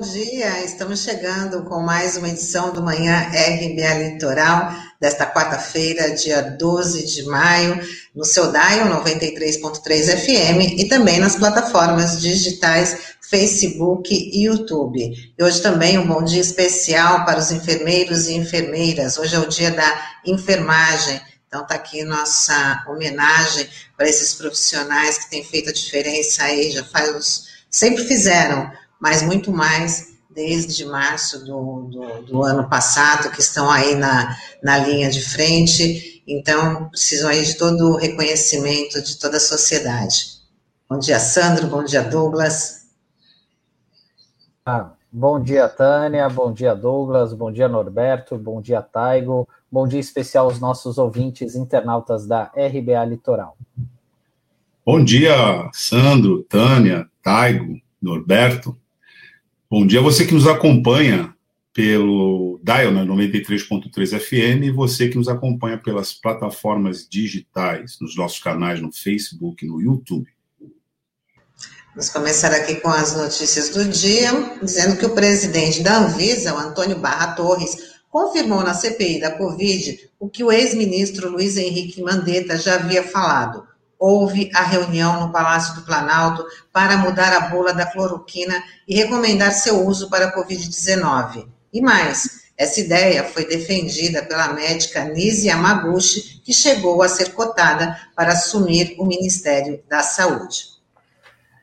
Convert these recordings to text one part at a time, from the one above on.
bom dia. Estamos chegando com mais uma edição do Manhã RBA Litoral, desta quarta-feira, dia 12 de maio, no seu Dial 93.3 FM e também nas plataformas digitais Facebook e YouTube. E hoje também um bom dia especial para os enfermeiros e enfermeiras. Hoje é o dia da enfermagem. Então está aqui nossa homenagem para esses profissionais que têm feito a diferença aí, já faz sempre fizeram mas muito mais desde março do, do, do, ano passado, que estão aí na, na linha de frente, então precisam aí de todo o reconhecimento de toda a sociedade. Bom dia, Sandro, bom dia, Douglas. Ah, bom dia, Tânia, bom dia, Douglas, bom dia, Norberto, bom dia, Taigo, bom dia especial aos nossos ouvintes internautas da RBA Litoral. Bom dia, Sandro, Tânia, Taigo, Norberto. Bom dia você que nos acompanha pelo Dial né, 93.3 FM e você que nos acompanha pelas plataformas digitais, nos nossos canais no Facebook no YouTube. Vamos começar aqui com as notícias do dia, dizendo que o presidente da Anvisa, o Antônio Barra Torres, confirmou na CPI da Covid o que o ex-ministro Luiz Henrique Mandetta já havia falado houve a reunião no Palácio do Planalto para mudar a bula da cloroquina e recomendar seu uso para a Covid-19. E mais, essa ideia foi defendida pela médica Nise Yamaguchi, que chegou a ser cotada para assumir o Ministério da Saúde.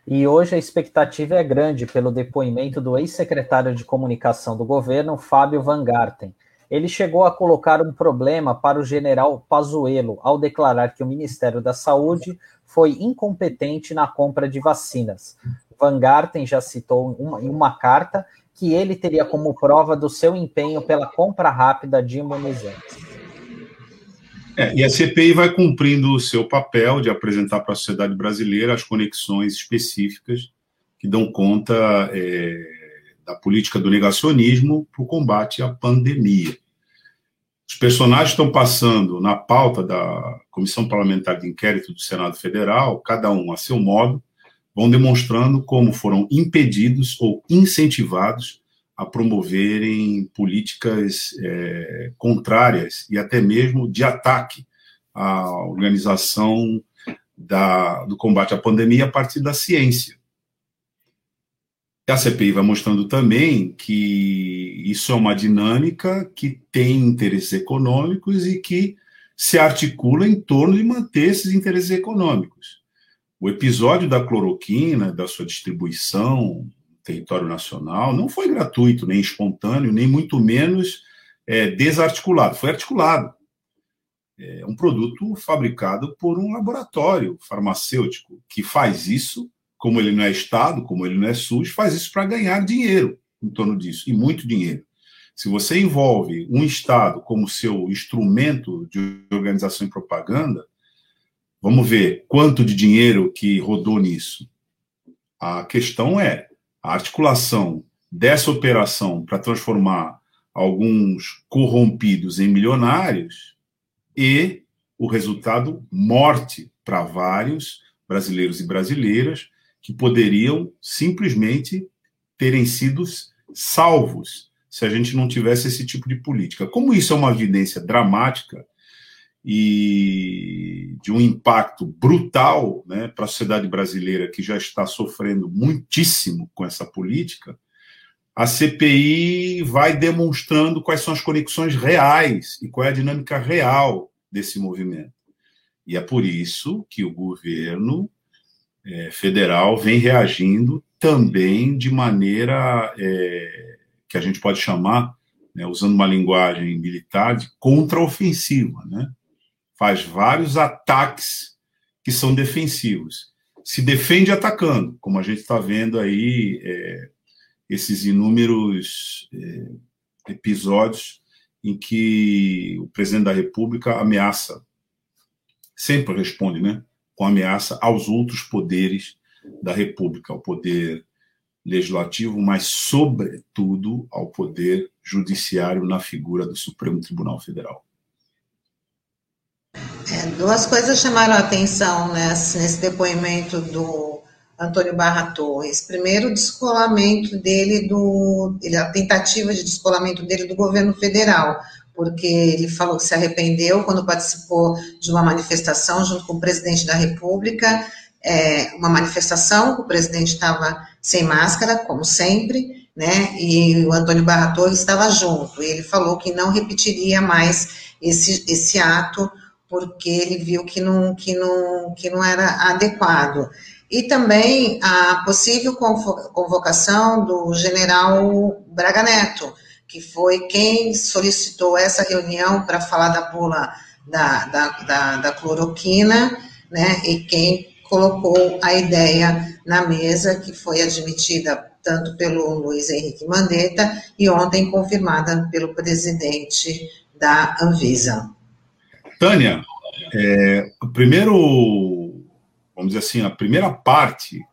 E hoje a expectativa é grande pelo depoimento do ex-secretário de comunicação do governo, Fábio Van Garten ele chegou a colocar um problema para o general Pazuello ao declarar que o Ministério da Saúde foi incompetente na compra de vacinas. Van Garten já citou uma, em uma carta que ele teria como prova do seu empenho pela compra rápida de imunizantes. É, e a CPI vai cumprindo o seu papel de apresentar para a sociedade brasileira as conexões específicas que dão conta é, da política do negacionismo para o combate à pandemia. Os personagens estão passando na pauta da Comissão Parlamentar de Inquérito do Senado Federal, cada um a seu modo, vão demonstrando como foram impedidos ou incentivados a promoverem políticas é, contrárias e até mesmo de ataque à organização da, do combate à pandemia a partir da ciência. A CPI vai mostrando também que isso é uma dinâmica que tem interesses econômicos e que se articula em torno de manter esses interesses econômicos. O episódio da cloroquina, da sua distribuição no território nacional, não foi gratuito, nem espontâneo, nem muito menos é, desarticulado. Foi articulado. É um produto fabricado por um laboratório farmacêutico que faz isso como ele não é Estado, como ele não é SUS, faz isso para ganhar dinheiro em torno disso, e muito dinheiro. Se você envolve um Estado como seu instrumento de organização e propaganda, vamos ver quanto de dinheiro que rodou nisso. A questão é a articulação dessa operação para transformar alguns corrompidos em milionários e o resultado morte para vários brasileiros e brasileiras que poderiam simplesmente terem sido salvos se a gente não tivesse esse tipo de política. Como isso é uma evidência dramática e de um impacto brutal né, para a sociedade brasileira que já está sofrendo muitíssimo com essa política, a CPI vai demonstrando quais são as conexões reais e qual é a dinâmica real desse movimento. E é por isso que o governo é, federal vem reagindo também de maneira é, que a gente pode chamar, né, usando uma linguagem militar, de contraofensiva. Né? Faz vários ataques que são defensivos. Se defende atacando, como a gente está vendo aí é, esses inúmeros é, episódios em que o presidente da República ameaça, sempre responde, né? Com ameaça aos outros poderes da República, ao poder legislativo, mas, sobretudo, ao poder judiciário na figura do Supremo Tribunal Federal. É, duas coisas chamaram a atenção nesse, nesse depoimento do, Antônio Barra Torres. Primeiro, o descolamento dele do. a tentativa de descolamento dele do governo federal, porque ele falou que se arrependeu quando participou de uma manifestação junto com o presidente da República, é, uma manifestação o presidente estava sem máscara, como sempre, né? E o Antônio Barra Torres estava junto. E ele falou que não repetiria mais esse, esse ato porque ele viu que não, que não, que não era adequado e também a possível convocação do general Braga Neto, que foi quem solicitou essa reunião para falar da bula da, da, da, da cloroquina, né, e quem colocou a ideia na mesa, que foi admitida tanto pelo Luiz Henrique Mandetta e ontem confirmada pelo presidente da Anvisa. Tânia, é, o primeiro vamos dizer assim, a primeira parte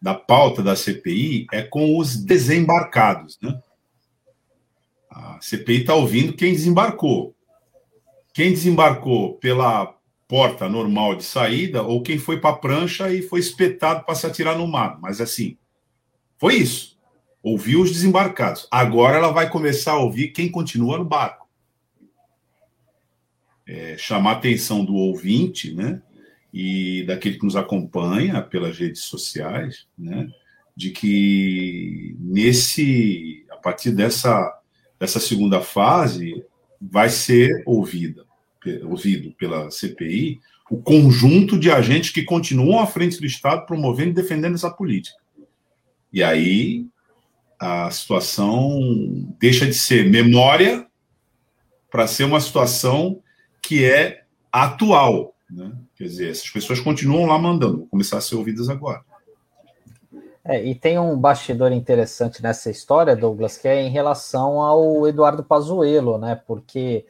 da pauta da CPI é com os desembarcados, né? A CPI está ouvindo quem desembarcou. Quem desembarcou pela porta normal de saída ou quem foi para a prancha e foi espetado para se atirar no mar. Mas assim, foi isso. Ouviu os desembarcados. Agora ela vai começar a ouvir quem continua no barco. É, chamar a atenção do ouvinte, né? e daquele que nos acompanha pelas redes sociais, né, de que nesse a partir dessa dessa segunda fase vai ser ouvida ouvido pela CPI o conjunto de agentes que continuam à frente do Estado promovendo e defendendo essa política. E aí a situação deixa de ser memória para ser uma situação que é atual, né? Quer dizer, essas pessoas continuam lá mandando, vão começar a ser ouvidas agora. É, e tem um bastidor interessante nessa história, Douglas, que é em relação ao Eduardo Pazuello, né? Porque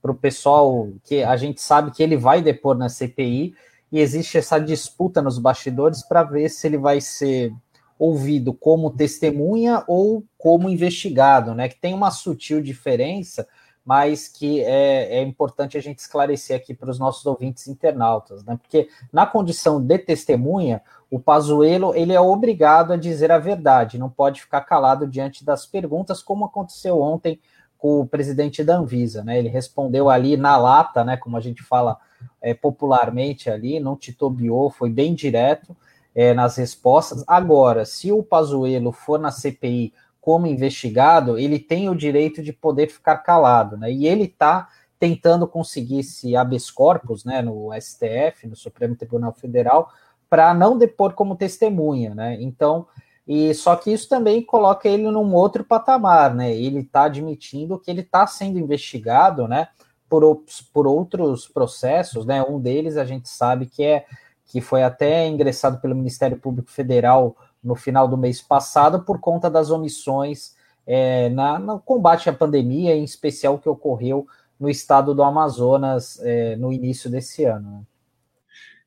para o pessoal que a gente sabe que ele vai depor na CPI e existe essa disputa nos bastidores para ver se ele vai ser ouvido como testemunha ou como investigado, né? Que tem uma sutil diferença mas que é, é importante a gente esclarecer aqui para os nossos ouvintes internautas, né? Porque na condição de testemunha, o Pazuello ele é obrigado a dizer a verdade, não pode ficar calado diante das perguntas, como aconteceu ontem com o presidente da Anvisa, né? Ele respondeu ali na lata, né? Como a gente fala é, popularmente ali, não titubeou, foi bem direto é, nas respostas. Agora, se o Pazuello for na CPI como investigado, ele tem o direito de poder ficar calado, né? E ele está tentando conseguir esse habeas corpus, né, no STF, no Supremo Tribunal Federal, para não depor como testemunha, né? Então, e só que isso também coloca ele num outro patamar, né? Ele está admitindo que ele está sendo investigado, né, por, por outros processos, né? Um deles a gente sabe que é que foi até ingressado pelo Ministério Público Federal no final do mês passado por conta das omissões é, na, no combate à pandemia, em especial que ocorreu no estado do Amazonas é, no início desse ano. Né?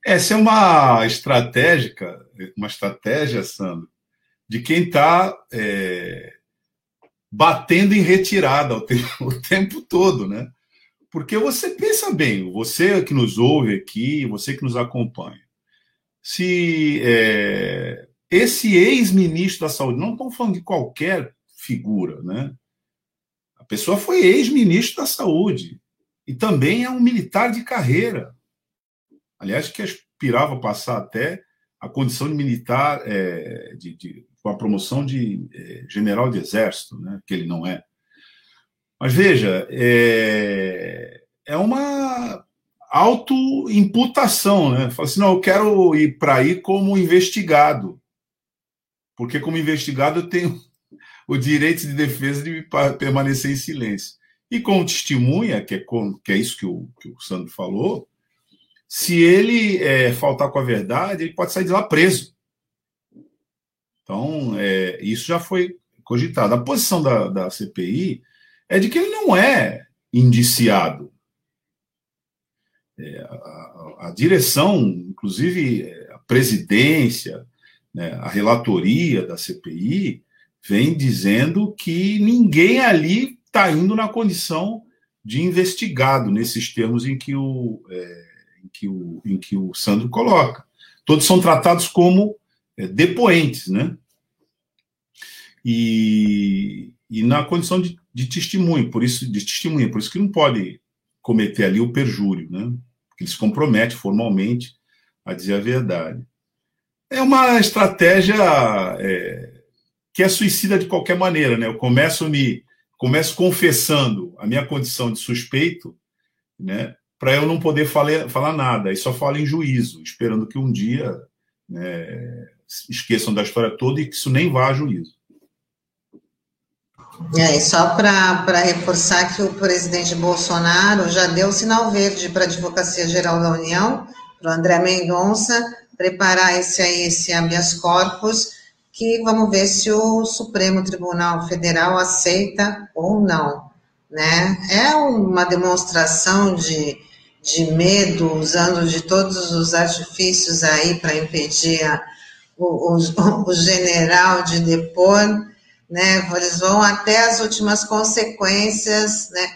Essa é uma estratégica, uma estratégia, Sandro, de quem está é, batendo em retirada o tempo, o tempo todo, né? Porque você pensa bem, você que nos ouve aqui, você que nos acompanha, se é, esse ex-ministro da Saúde, não estamos falando de qualquer figura, né? A pessoa foi ex-ministro da Saúde e também é um militar de carreira. Aliás, que aspirava passar até a condição de militar, é, de, de, com a promoção de é, general de exército, né? que ele não é. Mas veja, é, é uma autoimputação, né? Fala assim, não, eu quero ir para aí como investigado porque como investigado eu tenho o direito de defesa de permanecer em silêncio. E como testemunha, que é, que é isso que o, que o Sandro falou, se ele é, faltar com a verdade, ele pode sair de lá preso. Então, é, isso já foi cogitado. A posição da, da CPI é de que ele não é indiciado. É, a, a, a, direção, inclusive a presidência, né, a relatoria da CPI vem dizendo que ninguém ali está indo na condição de investigado, nesses termos em que o, é, em que o, em que o Sandro coloca. Todos são tratados como é, depoentes, né? E, e na condição de, de testemunho, por isso de testemunha, por isso que não pode cometer ali o perjúrio, né? Porque ele se compromete formalmente a dizer a verdade. É uma estratégia é, que é suicida de qualquer maneira, né? Eu começo me começo confessando a minha condição de suspeito, né? Para eu não poder falar, falar nada, e só falo em juízo, esperando que um dia né, esqueçam da história toda e que isso nem vá a juízo. É, e só para reforçar que o presidente Bolsonaro já deu sinal verde para a Advocacia Geral da União, para o André Mendonça, preparar esse, esse habeas corpus, que vamos ver se o Supremo Tribunal Federal aceita ou não. Né? É uma demonstração de, de medo, usando de todos os artifícios aí para impedir a, o, o, o general de depor, né? Eles vão até as últimas consequências, né?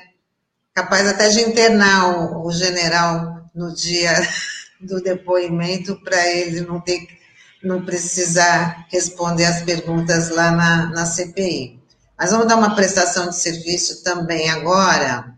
Capaz até de internar o, o general no dia do depoimento para ele não ter não precisar responder as perguntas lá na, na CPI. Mas vamos dar uma prestação de serviço também agora,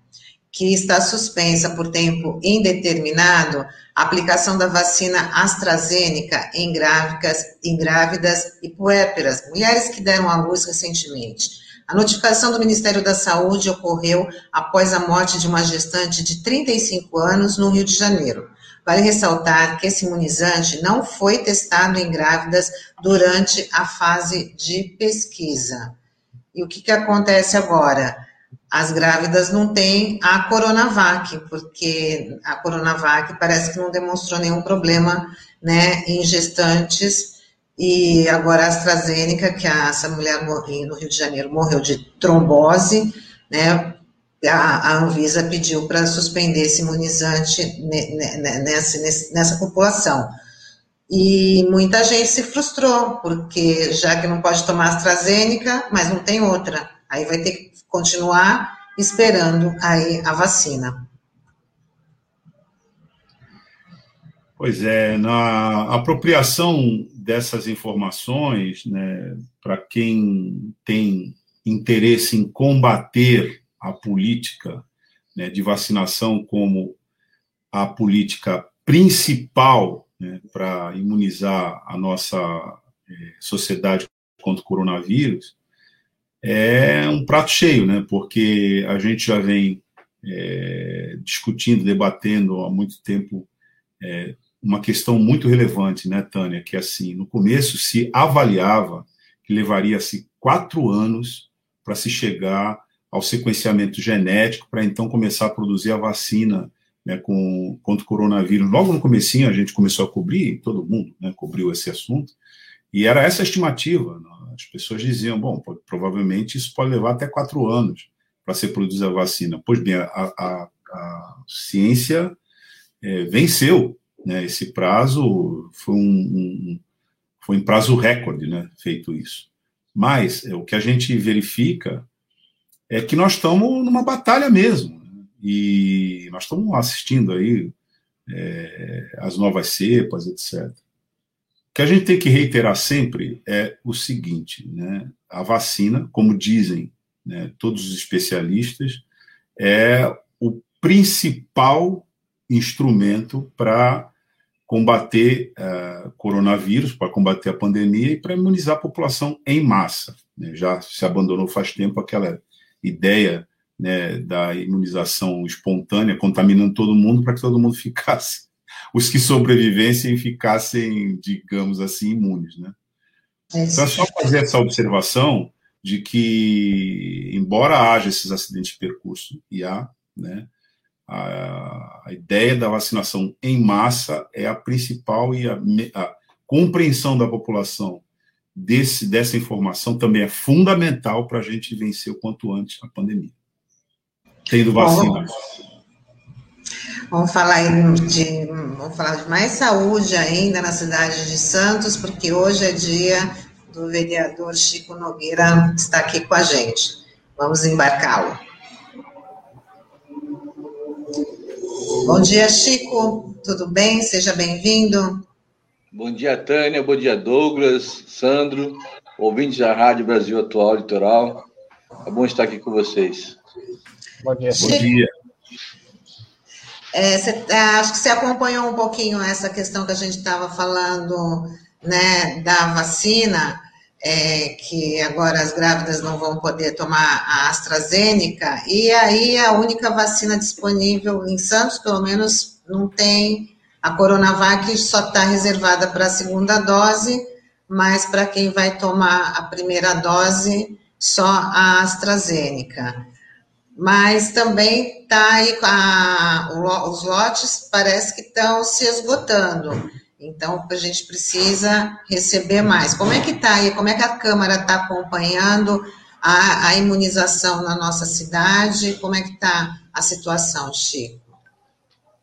que está suspensa por tempo indeterminado a aplicação da vacina AstraZeneca em grávidas, em grávidas e puérperas, mulheres que deram à luz recentemente. A notificação do Ministério da Saúde ocorreu após a morte de uma gestante de 35 anos no Rio de Janeiro. Vale ressaltar que esse imunizante não foi testado em grávidas durante a fase de pesquisa. E o que, que acontece agora? as grávidas não têm a Coronavac, porque a Coronavac parece que não demonstrou nenhum problema né, em gestantes, e agora a AstraZeneca, que a, essa mulher no Rio de Janeiro morreu de trombose, né, a, Anvisa pediu para suspender esse imunizante nessa, nessa população. E muita gente se frustrou, porque já que não pode tomar AstraZeneca, mas não tem outra. Aí vai ter que continuar esperando aí a vacina. Pois é, na apropriação dessas informações, né, para quem tem interesse em combater a política né, de vacinação como a política principal né, para imunizar a nossa eh, sociedade contra o coronavírus, é um prato cheio, né? Porque a gente já vem é, discutindo, debatendo há muito tempo é, uma questão muito relevante, né, Tânia? Que assim, no começo se avaliava que levaria-se quatro anos para se chegar ao sequenciamento genético para então começar a produzir a vacina né, com, contra o coronavírus. Logo no comecinho a gente começou a cobrir, todo mundo né, cobriu esse assunto, e era essa a estimativa. As pessoas diziam, bom, provavelmente isso pode levar até quatro anos para ser produzida a vacina. Pois bem, a, a, a ciência é, venceu né, esse prazo, foi um, um, foi em prazo recorde né, feito isso. Mas é, o que a gente verifica é que nós estamos numa batalha mesmo. Né, e nós estamos assistindo aí é, as novas cepas, etc que a gente tem que reiterar sempre é o seguinte: né? a vacina, como dizem né, todos os especialistas, é o principal instrumento para combater uh, coronavírus, para combater a pandemia e para imunizar a população em massa. Né? Já se abandonou faz tempo aquela ideia né, da imunização espontânea, contaminando todo mundo para que todo mundo ficasse os que sobrevivessem ficassem, digamos assim, imunes, né? É então é só fazer essa observação de que, embora haja esses acidentes de percurso, e há, né, a, a ideia da vacinação em massa é a principal e a, a compreensão da população desse, dessa informação também é fundamental para a gente vencer o quanto antes a pandemia. Tendo vacina. Vamos falar de, vamos falar de mais saúde ainda na cidade de Santos, porque hoje é dia do vereador Chico Nogueira estar aqui com a gente. Vamos embarcá-lo. Bom dia, Chico. Tudo bem? Seja bem-vindo. Bom dia, Tânia. Bom dia, Douglas, Sandro, ouvintes da Rádio Brasil Atual Litoral. É bom estar aqui com vocês. Bom dia. Bom dia. É, cê, é, acho que você acompanhou um pouquinho essa questão que a gente estava falando, né, da vacina, é, que agora as grávidas não vão poder tomar a AstraZeneca, e aí a única vacina disponível em Santos, pelo menos, não tem a Coronavac, só está reservada para a segunda dose, mas para quem vai tomar a primeira dose, só a AstraZeneca mas também está aí a, os lotes parece que estão se esgotando. Então a gente precisa receber mais. Como é que está aí? Como é que a Câmara está acompanhando a, a, imunização na nossa cidade? Como é que está a situação, Chico?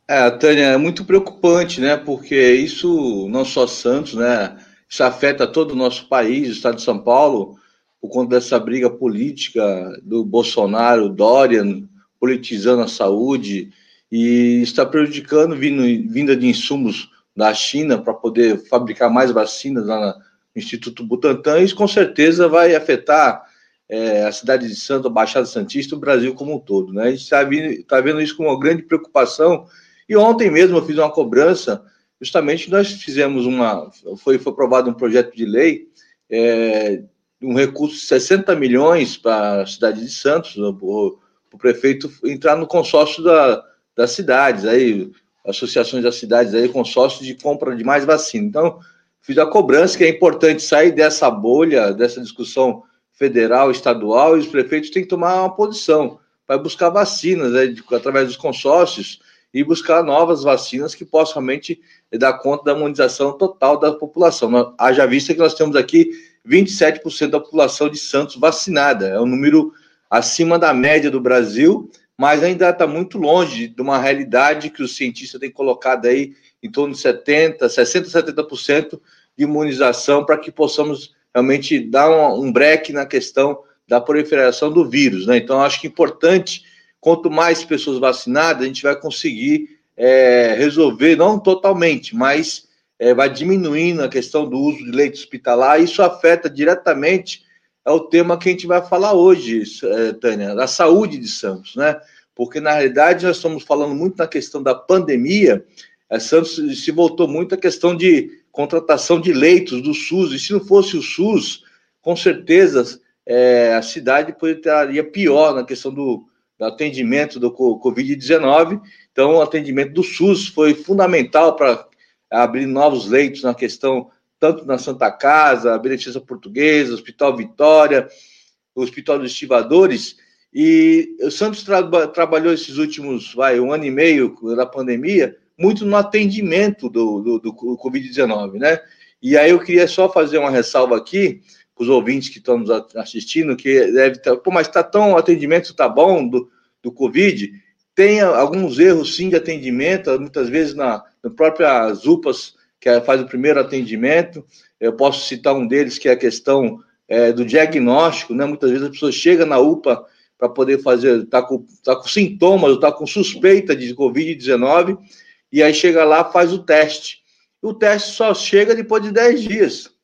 É, Tânia, é muito preocupante, né? Porque isso não só Santos, né? Isso afeta todo o nosso país, o estado de São Paulo por conta dessa briga política do Bolsonaro, Dorian, politizando a saúde, e está prejudicando vindo, vinda de insumos da China para poder fabricar mais vacinas lá no Instituto Butantan, isso com certeza vai afetar é, a cidade de Santo, a Baixada Santista, o Brasil como um todo. Né? A gente está tá vendo isso com uma grande preocupação, e ontem mesmo eu fiz uma cobrança, justamente nós fizemos uma, foi, foi aprovado um projeto de lei é, um recurso de 60 milhões para a cidade de Santos, para o prefeito entrar no consórcio da, das cidades, aí, associações das cidades, aí, consórcio de compra de mais vacina. Então, fiz a cobrança que é importante sair dessa bolha, dessa discussão federal, estadual, e os prefeitos têm que tomar uma posição para buscar vacinas, né, através dos consórcios, e buscar novas vacinas que possam realmente dar conta da imunização total da população. Haja vista que nós temos aqui 27% da população de Santos vacinada. É um número acima da média do Brasil, mas ainda está muito longe de uma realidade que os cientistas têm colocado aí em torno de 70%, 60%, 70% de imunização para que possamos realmente dar um, um break na questão da proliferação do vírus. Né? Então, acho que é importante, quanto mais pessoas vacinadas, a gente vai conseguir é, resolver, não totalmente, mas é, vai diminuindo a questão do uso de leite hospitalar, isso afeta diretamente é o tema que a gente vai falar hoje, é, Tânia, da saúde de Santos, né? Porque, na realidade, nós estamos falando muito na questão da pandemia, é, Santos se voltou muito à questão de contratação de leitos do SUS, e se não fosse o SUS, com certeza é, a cidade estaria pior na questão do, do atendimento do Covid-19. Então, o atendimento do SUS foi fundamental para abrir novos leitos na questão, tanto na Santa Casa, a Beneficência Portuguesa, Hospital Vitória, o Hospital dos Estivadores, e o Santos tra trabalhou esses últimos, vai, um ano e meio da pandemia, muito no atendimento do, do, do Covid-19, né? E aí eu queria só fazer uma ressalva aqui, os ouvintes que estão nos assistindo, que deve estar, pô, mas está tão, o atendimento está bom do, do Covid, tem alguns erros sim de atendimento, muitas vezes na, na própria UPAs, que faz o primeiro atendimento. Eu posso citar um deles, que é a questão é, do diagnóstico, né? Muitas vezes a pessoa chega na UPA para poder fazer, tá com, tá com sintomas, está com suspeita de Covid-19, e aí chega lá, faz o teste. O teste só chega depois de 10 dias.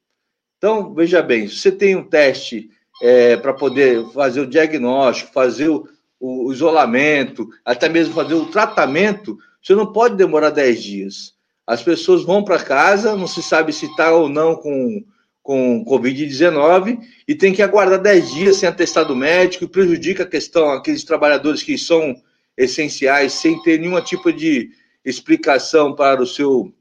Então, veja bem, se você tem um teste é, para poder fazer o diagnóstico, fazer o, o isolamento, até mesmo fazer o tratamento, você não pode demorar 10 dias. As pessoas vão para casa, não se sabe se está ou não com, com Covid-19 e tem que aguardar 10 dias sem atestado médico e prejudica a questão, aqueles trabalhadores que são essenciais, sem ter nenhum tipo de explicação para o seu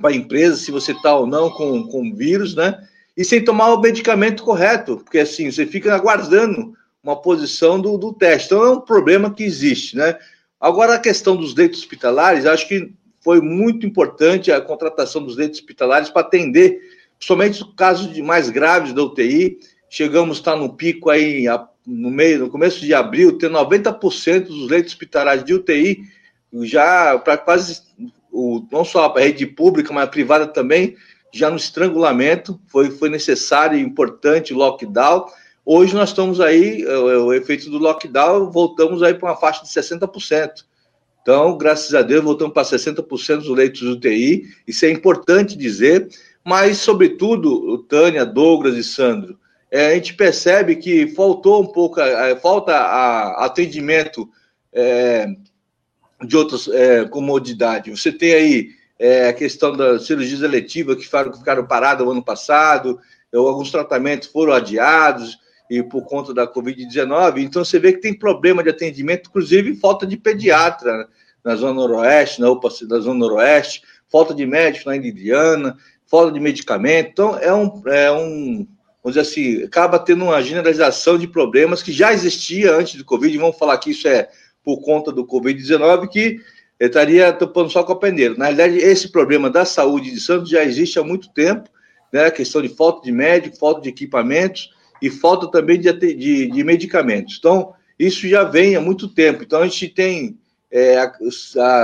para a empresa, se você está ou não com, com vírus, né? E sem tomar o medicamento correto, porque assim, você fica aguardando uma posição do, do teste. Então, é um problema que existe, né? Agora, a questão dos leitos hospitalares, acho que foi muito importante a contratação dos leitos hospitalares para atender, somente os casos de mais graves da UTI. Chegamos a estar no pico aí, no meio, no começo de abril, ter 90% dos leitos hospitalares de UTI já para quase, o, não só a rede pública, mas a privada também, já no estrangulamento. Foi, foi necessário e importante o lockdown Hoje nós estamos aí, o, o efeito do lockdown, voltamos aí para uma faixa de 60%. Então, graças a Deus, voltamos para 60% dos leitos UTI, isso é importante dizer, mas, sobretudo, Tânia, Douglas e Sandro, é, a gente percebe que faltou um pouco, é, falta a, atendimento é, de outras é, comodidades. Você tem aí é, a questão das cirurgias eletivas que ficaram, ficaram paradas no ano passado, alguns tratamentos foram adiados e por conta da Covid-19. Então, você vê que tem problema de atendimento, inclusive falta de pediatra né, na Zona Noroeste, na UPA da Zona Noroeste, falta de médico na Indiana, falta de medicamento. Então, é um, é um vamos dizer assim, acaba tendo uma generalização de problemas que já existia antes do Covid, vamos falar que isso é por conta do Covid-19, que estaria topando só com a peneira. Na realidade, esse problema da saúde de Santos já existe há muito tempo, né? A questão de falta de médico, falta de equipamentos e falta também de, de, de medicamentos. Então, isso já vem há muito tempo. Então, a gente tem é, a,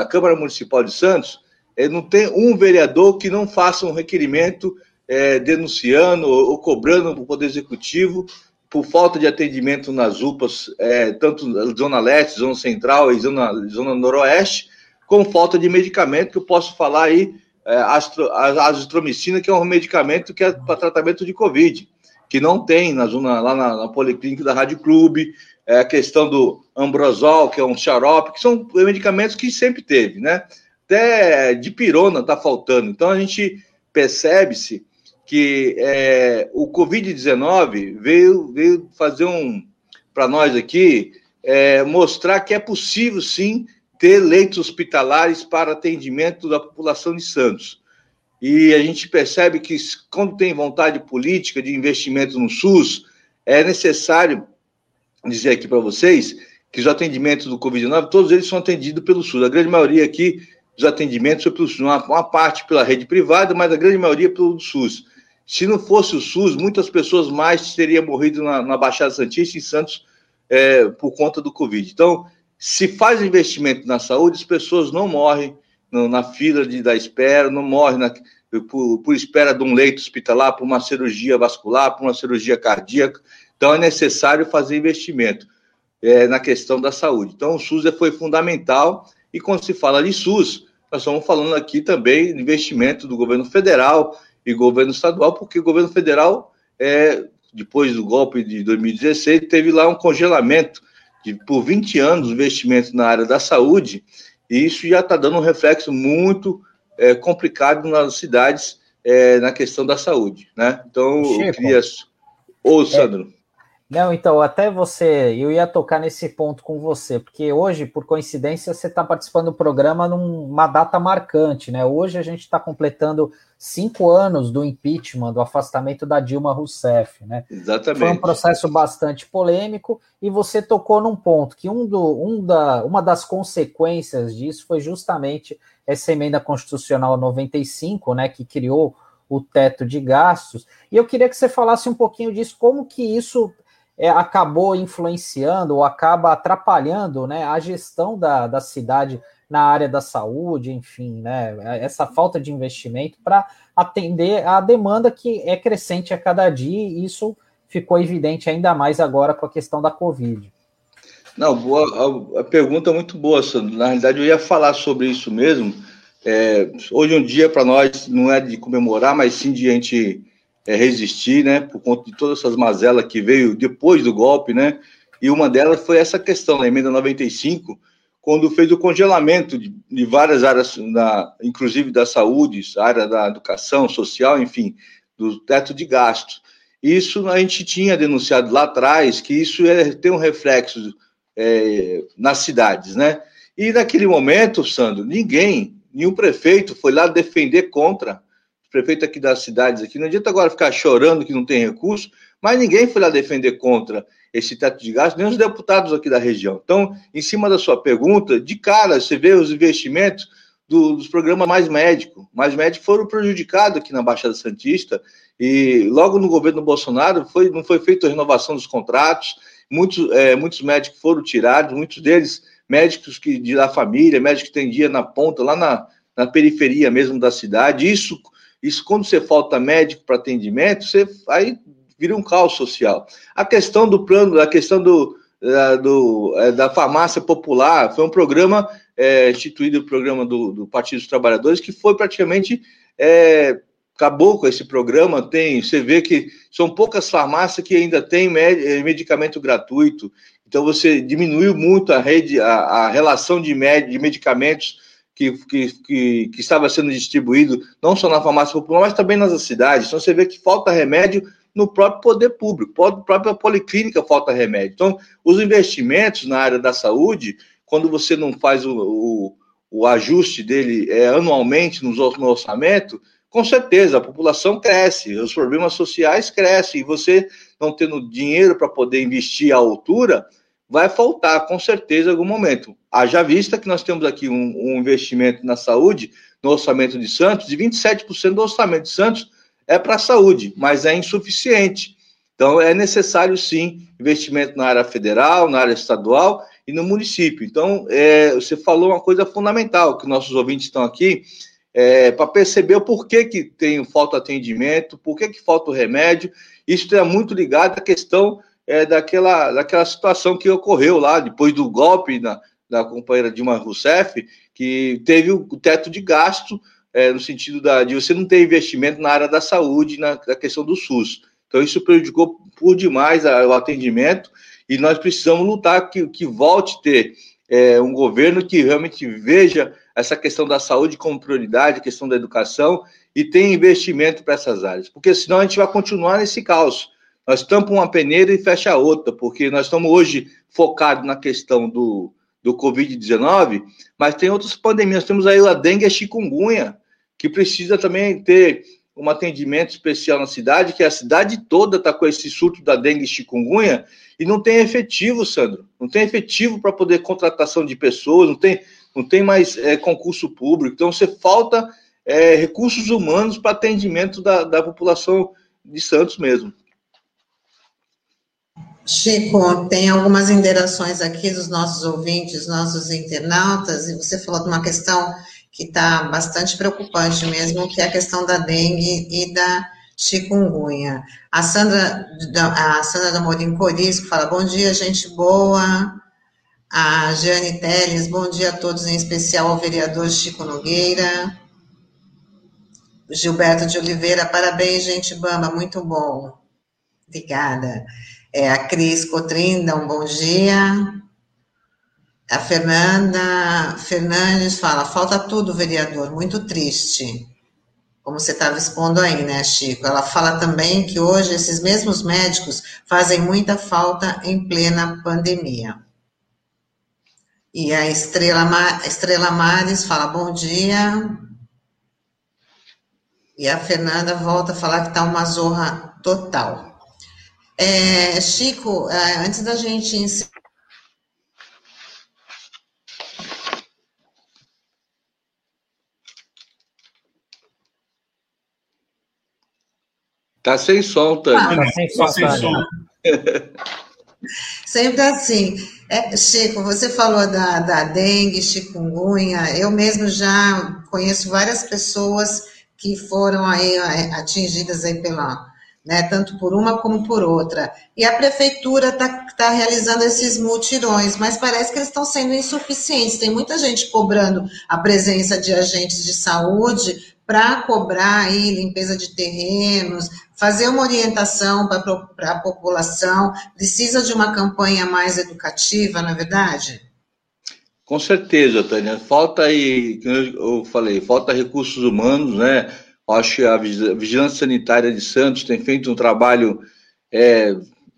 a, Câmara Municipal de Santos, é, não tem um vereador que não faça um requerimento é, denunciando ou, ou cobrando o Poder Executivo por falta de atendimento nas UPAs, é, tanto na Zona Leste, Zona Central e Zona, Zona Noroeste, com falta de medicamento, que eu posso falar aí, é, astro, azitromicina, que é um medicamento que é para tratamento de Covid, que não tem na zona, lá na, na Policlínica da Rádio Clube, é, a questão do Ambrosol, que é um xarope, que são medicamentos que sempre teve, né? Até de pirona está faltando. Então, a gente percebe-se que é, o Covid-19 veio, veio fazer um, para nós aqui, é, mostrar que é possível sim ter leitos hospitalares para atendimento da população de Santos. E a gente percebe que quando tem vontade política de investimento no SUS, é necessário dizer aqui para vocês que os atendimentos do Covid-19, todos eles são atendidos pelo SUS. A grande maioria aqui dos atendimentos foi pelo SUS. Uma, uma parte pela rede privada, mas a grande maioria pelo SUS. Se não fosse o SUS, muitas pessoas mais teriam morrido na, na Baixada Santista e em Santos é, por conta do Covid. Então, se faz investimento na saúde, as pessoas não morrem no, na fila de, da espera, não morrem na, por, por, espera de um leito hospitalar, por uma cirurgia vascular, por uma cirurgia cardíaca. Então, é necessário fazer investimento é, na questão da saúde. Então, o SUS foi fundamental. E quando se fala de SUS, nós estamos falando aqui também de investimento do governo federal, e governo estadual, porque o governo federal, é, depois do golpe de 2016, teve lá um congelamento de, por 20 anos, investimento na área da saúde, e isso já está dando um reflexo muito é, complicado nas cidades é, na questão da saúde, né? Então, Chico, eu queria... Ô, Sandro. Não, então, até você, eu ia tocar nesse ponto com você, porque hoje, por coincidência, você está participando do programa numa data marcante, né? Hoje a gente está completando cinco anos do impeachment, do afastamento da Dilma Rousseff, né? Exatamente. Foi um processo bastante polêmico e você tocou num ponto que um do, um da, uma das consequências disso foi justamente essa emenda constitucional 95, né, que criou o teto de gastos. E eu queria que você falasse um pouquinho disso, como que isso é, acabou influenciando ou acaba atrapalhando né, a gestão da, da cidade na área da saúde, enfim, né, essa falta de investimento para atender a demanda que é crescente a cada dia, e isso ficou evidente ainda mais agora com a questão da Covid. Não, boa, a, a pergunta é muito boa, Sandro. Na realidade, eu ia falar sobre isso mesmo. É, hoje um dia para nós não é de comemorar, mas sim de a gente é, resistir, né, por conta de todas essas mazelas que veio depois do golpe, né, e uma delas foi essa questão, na emenda 95, quando fez o congelamento de, de várias áreas, inclusive da saúde, área da educação, social, enfim, do teto de gastos. Isso a gente tinha denunciado lá atrás, que isso é, tem um reflexo é, nas cidades, né? E naquele momento, Sandro, ninguém, nenhum prefeito foi lá defender contra prefeito aqui das cidades aqui, não adianta agora ficar chorando que não tem recurso, mas ninguém foi lá defender contra esse teto de gastos, nem os deputados aqui da região. Então, em cima da sua pergunta, de cara, você vê os investimentos do, dos programas Mais Médico. Mais Médico foram prejudicados aqui na Baixada Santista, e logo no governo Bolsonaro foi, não foi feita a renovação dos contratos, muitos, é, muitos médicos foram tirados, muitos deles médicos que de da família, médicos que tendiam na ponta, lá na, na periferia mesmo da cidade. Isso isso, quando você falta médico para atendimento, você aí vira um caos social. A questão do plano, a questão do, da, do, é, da farmácia popular, foi um programa é, instituído o programa do, do, Partido dos Trabalhadores, que foi praticamente é, acabou com esse programa. Tem, você vê que são poucas farmácias que ainda têm é, medicamento gratuito. Então você diminuiu muito a rede, a, a relação de, med, de medicamentos que, que, que, que, estava sendo distribuído, não só na farmácia popular, mas também nas cidades. Então você vê que falta remédio no próprio poder público, própria policlínica falta remédio. Então, os investimentos na área da saúde, quando você não faz o, o, o ajuste dele é, anualmente no, orçamento, com certeza a população cresce, os problemas sociais crescem, e você não tendo dinheiro para poder investir à altura, vai faltar com certeza em algum momento. Haja vista que nós temos aqui um, um investimento na saúde, no orçamento de Santos, de 27% do orçamento de Santos é para a saúde, mas é insuficiente. Então, é necessário, sim, investimento na área federal, na área estadual e no município. Então, é, você falou uma coisa fundamental, que nossos ouvintes estão aqui, é, para perceber o porquê que tem falta atendimento, por que falta o remédio. Isso está muito ligado à questão é, daquela, daquela situação que ocorreu lá, depois do golpe da, da companheira Dilma Rousseff, que teve o teto de gasto é, no sentido da, de você não ter investimento na área da saúde, na, na questão do SUS. Então, isso prejudicou por demais a, o atendimento e nós precisamos lutar que, que volte a ter é, um governo que realmente veja essa questão da saúde como prioridade, a questão da educação e tenha investimento para essas áreas, porque senão a gente vai continuar nesse caos. Nós tampamos uma peneira e fecha outra, porque nós estamos hoje focados na questão do, do Covid-19, mas tem outras pandemias. Temos aí a dengue e a chikungunya, que precisa também ter um atendimento especial na cidade, que a cidade toda está com esse surto da dengue e chikungunya e não tem efetivo, Sandro. Não tem efetivo para poder contratação de pessoas, não tem, não tem mais é, concurso público. Então, você falta é, recursos humanos para atendimento da, da população de Santos mesmo. Chico, tem algumas inderações aqui dos nossos ouvintes, nossos internautas, e você falou de uma questão que está bastante preocupante mesmo, que é a questão da dengue e da chikungunya. A Sandra, a Sandra da Morim Corisco fala, bom dia, gente boa. A Jane Teles, bom dia a todos, em especial ao vereador Chico Nogueira. Gilberto de Oliveira, parabéns, gente bamba, muito bom. Obrigada. É, a Cris Cotrinda, um bom dia. A Fernanda Fernandes fala: falta tudo, vereador, muito triste. Como você estava expondo aí, né, Chico? Ela fala também que hoje esses mesmos médicos fazem muita falta em plena pandemia. E a Estrela, Mar, Estrela Mares fala: bom dia. E a Fernanda volta a falar que está uma zorra total. É, Chico, é, antes da gente encerrar, Tá sem som, Tânia. Ah, tá sem. Tá sem som. Sempre assim. É, Chico, você falou da, da dengue, chikungunya. Eu mesmo já conheço várias pessoas que foram aí é, atingidas aí pela, né, tanto por uma como por outra. E a prefeitura está tá realizando esses mutirões, mas parece que eles estão sendo insuficientes. Tem muita gente cobrando a presença de agentes de saúde para cobrar aí limpeza de terrenos, fazer uma orientação para a população, precisa de uma campanha mais educativa, na é verdade? Com certeza, Tânia. Falta aí, como eu falei, falta recursos humanos, né? Acho que a Vigilância Sanitária de Santos tem feito um trabalho é,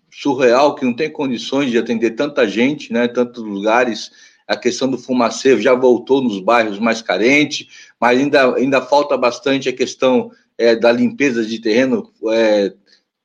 surreal, que não tem condições de atender tanta gente, né? Tantos lugares. A questão do fumaceiro já voltou nos bairros mais carentes, mas ainda, ainda falta bastante a questão é, da limpeza de terreno, é,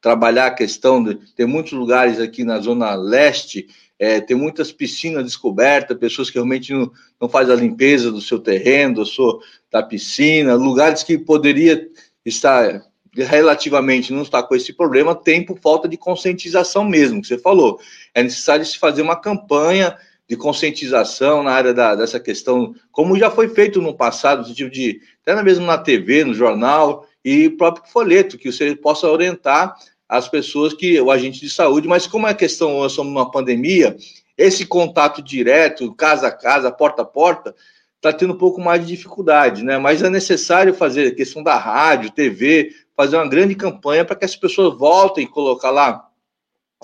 trabalhar a questão de ter muitos lugares aqui na zona leste, é, tem muitas piscinas descobertas, pessoas que realmente não, não fazem a limpeza do seu terreno, do seu, da piscina, lugares que poderia estar relativamente não está com esse problema, tem por falta de conscientização mesmo, que você falou. É necessário se fazer uma campanha de conscientização na área da, dessa questão, como já foi feito no passado, no sentido de, até mesmo na TV, no jornal, e próprio folheto, que você possa orientar as pessoas que o agente de saúde, mas como é questão, nós somos numa pandemia, esse contato direto, casa a casa, porta a porta, está tendo um pouco mais de dificuldade, né? Mas é necessário fazer a questão da rádio, TV, fazer uma grande campanha para que as pessoas voltem a colocar lá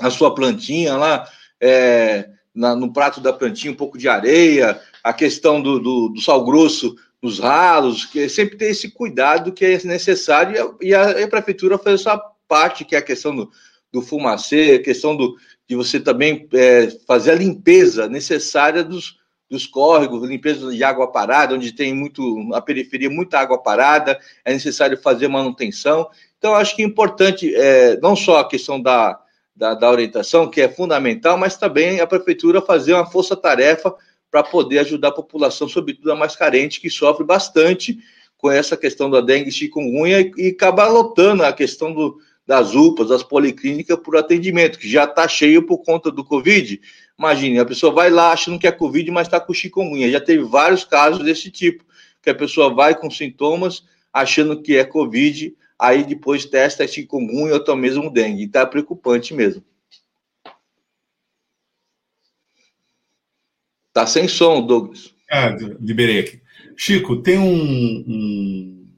a sua plantinha lá é, na, no prato da plantinha um pouco de areia, a questão do, do, do sal grosso nos ralos, que sempre ter esse cuidado que é necessário e a, e a prefeitura faz essa parte, que é a questão do, do fumacê, a questão do, de você também é, fazer a limpeza necessária dos, dos córregos, limpeza de água parada, onde tem muito, a periferia, muita água parada, é necessário fazer manutenção. Então, acho que é importante, é, não só a questão da, da, da orientação, que é fundamental, mas também a prefeitura fazer uma força-tarefa para poder ajudar a população, sobretudo a mais carente, que sofre bastante com essa questão da dengue chikungunya e, e acabar lotando a questão do, das UPAs, das policlínicas por atendimento, que já está cheio por conta do Covid. Imagine, a pessoa vai lá achando que é Covid, mas está com chikungunya. Já teve vários casos desse tipo, que a pessoa vai com sintomas achando que é Covid, aí depois testa chikungunya ou até mesmo dengue. Está preocupante mesmo. Tá sem som, Douglas. Ah, liberei aqui. Chico, tem um, um,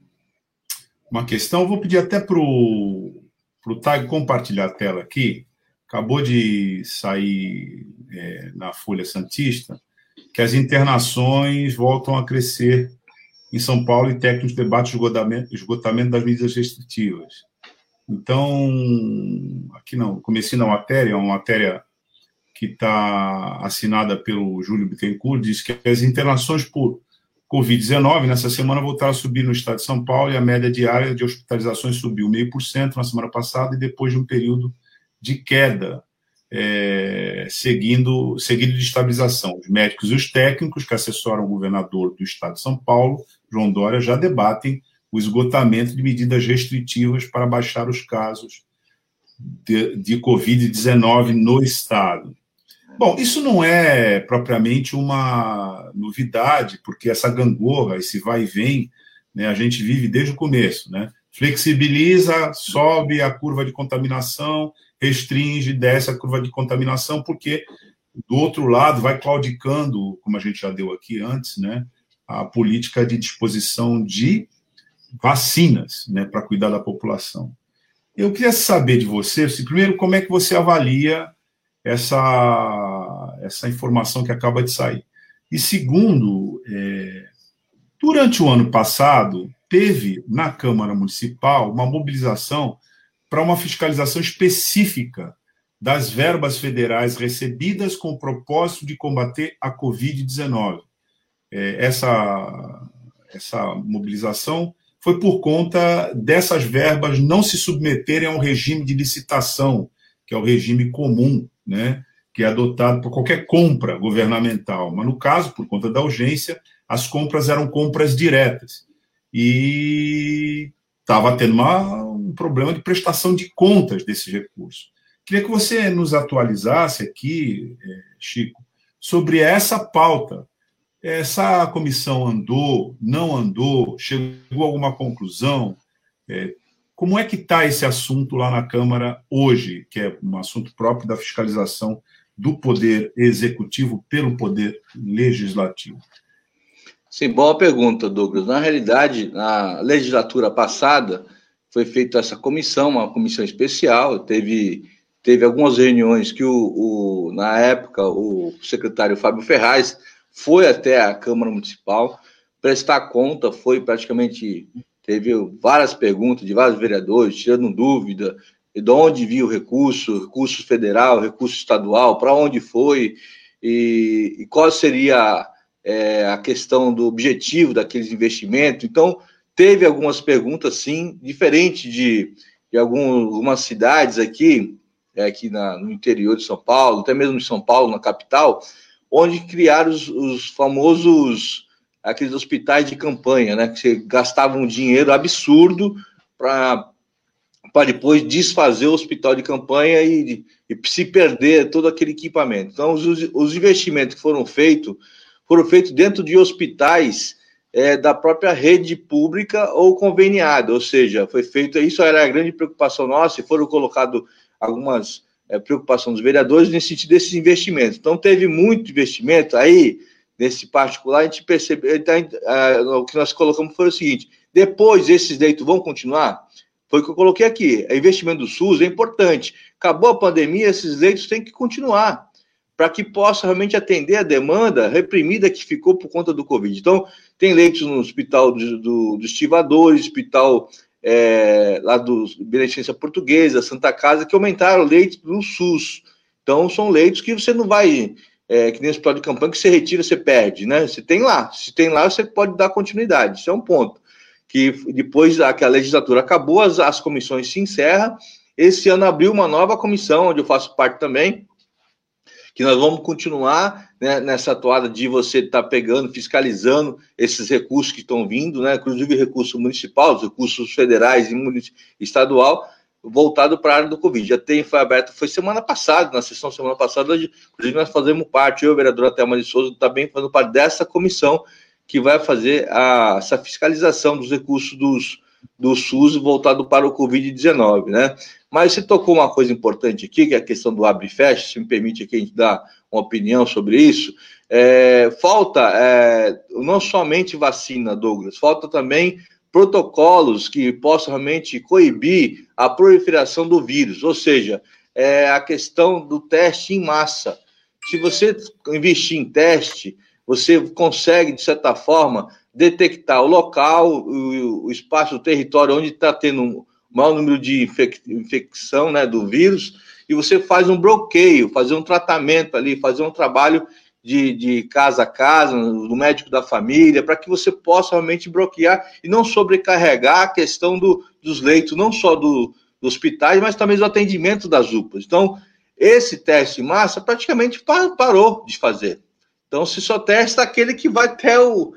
uma questão, vou pedir até para o Tag compartilhar a tela aqui. Acabou de sair é, na Folha Santista que as internações voltam a crescer em São Paulo e técnicos debatem esgotamento, esgotamento das medidas restritivas. Então, aqui não, comecei na matéria, é uma matéria que está assinada pelo Júlio Bittencourt, diz que as internações por Covid-19 nessa semana voltaram a subir no estado de São Paulo e a média diária de hospitalizações subiu meio por cento na semana passada e depois de um período de queda, é, seguindo, seguido de estabilização. Os médicos e os técnicos que assessoram o governador do estado de São Paulo, João Dória, já debatem o esgotamento de medidas restritivas para baixar os casos de, de Covid-19 no estado. Bom, isso não é propriamente uma novidade, porque essa gangorra, esse vai e vem, né, a gente vive desde o começo, né? Flexibiliza, sobe a curva de contaminação, restringe, desce a curva de contaminação, porque do outro lado vai claudicando, como a gente já deu aqui antes, né, a política de disposição de vacinas, né, para cuidar da população. Eu queria saber de você, primeiro, como é que você avalia essa, essa informação que acaba de sair. E segundo, é, durante o ano passado, teve na Câmara Municipal uma mobilização para uma fiscalização específica das verbas federais recebidas com o propósito de combater a Covid-19. É, essa, essa mobilização foi por conta dessas verbas não se submeterem a um regime de licitação, que é o regime comum né, que é adotado por qualquer compra governamental. Mas, no caso, por conta da urgência, as compras eram compras diretas. E estava tendo uma, um problema de prestação de contas desses recursos. Queria que você nos atualizasse aqui, é, Chico, sobre essa pauta. Essa comissão andou, não andou, chegou a alguma conclusão? É, como é que está esse assunto lá na Câmara hoje, que é um assunto próprio da fiscalização do poder executivo pelo poder legislativo? Sim, boa pergunta, Douglas. Na realidade, na legislatura passada, foi feita essa comissão, uma comissão especial, teve, teve algumas reuniões que, o, o, na época, o secretário Fábio Ferraz foi até a Câmara Municipal prestar conta, foi praticamente teve várias perguntas de vários vereadores, tirando dúvida de onde viu o recurso, recurso federal, recurso estadual, para onde foi, e, e qual seria é, a questão do objetivo daqueles investimentos. Então, teve algumas perguntas, sim, diferente de, de algumas cidades aqui, é, aqui na, no interior de São Paulo, até mesmo em São Paulo, na capital, onde criaram os, os famosos aqueles hospitais de campanha, né? Que você gastava um dinheiro absurdo para para depois desfazer o hospital de campanha e, e, se perder todo aquele equipamento. Então, os, os investimentos que foram feitos foram feitos dentro de hospitais é, da própria rede pública ou conveniada, ou seja, foi feito isso era a grande preocupação nossa e foram colocados algumas é, preocupação dos vereadores nesse sentido desses investimentos. Então, teve muito investimento aí, nesse particular, a gente percebeu, então, é, o que nós colocamos foi o seguinte, depois esses leitos vão continuar? Foi o que eu coloquei aqui, o investimento do SUS é importante. Acabou a pandemia, esses leitos têm que continuar para que possa realmente atender a demanda reprimida que ficou por conta do Covid. Então, tem leitos no hospital do, do, do Estivadores, hospital é, lá do Beneficência Portuguesa, Santa Casa, que aumentaram o leito do SUS. Então, são leitos que você não vai, é, que nem hospital de campanha, que você retira, você perde, né? Você tem lá. Se tem lá, você pode dar continuidade. Isso é um ponto. Que depois que a legislatura acabou, as, as comissões se encerram. Esse ano abriu uma nova comissão, onde eu faço parte também, que nós vamos continuar né, nessa toada de você estar tá pegando, fiscalizando esses recursos que estão vindo, né, inclusive recurso municipal, recursos federais e estadual, voltado para a área do Covid. Já tem, foi aberto, foi semana passada, na sessão semana passada, inclusive nós fazemos parte, eu, vereador Thelma de Souza, também fazendo parte dessa comissão que vai fazer a, essa fiscalização dos recursos dos, do SUS voltado para o Covid-19, né? Mas você tocou uma coisa importante aqui, que é a questão do abre e fecha, se me permite aqui a gente dar uma opinião sobre isso. É, falta é, não somente vacina, Douglas, falta também protocolos que possam realmente coibir a proliferação do vírus, ou seja, é a questão do teste em massa. Se você investir em teste, você consegue, de certa forma, detectar o local, o, espaço, o território onde está tendo um maior número de infec infecção né, do vírus, e você faz um bloqueio, fazer um tratamento ali, fazer um trabalho de, de casa a casa, do médico da família, para que você possa realmente bloquear e não sobrecarregar a questão do, dos leitos, não só do, dos hospitais, mas também do atendimento das UPAs. Então, esse teste em massa praticamente parou de fazer. Então, se só testa aquele que vai até o,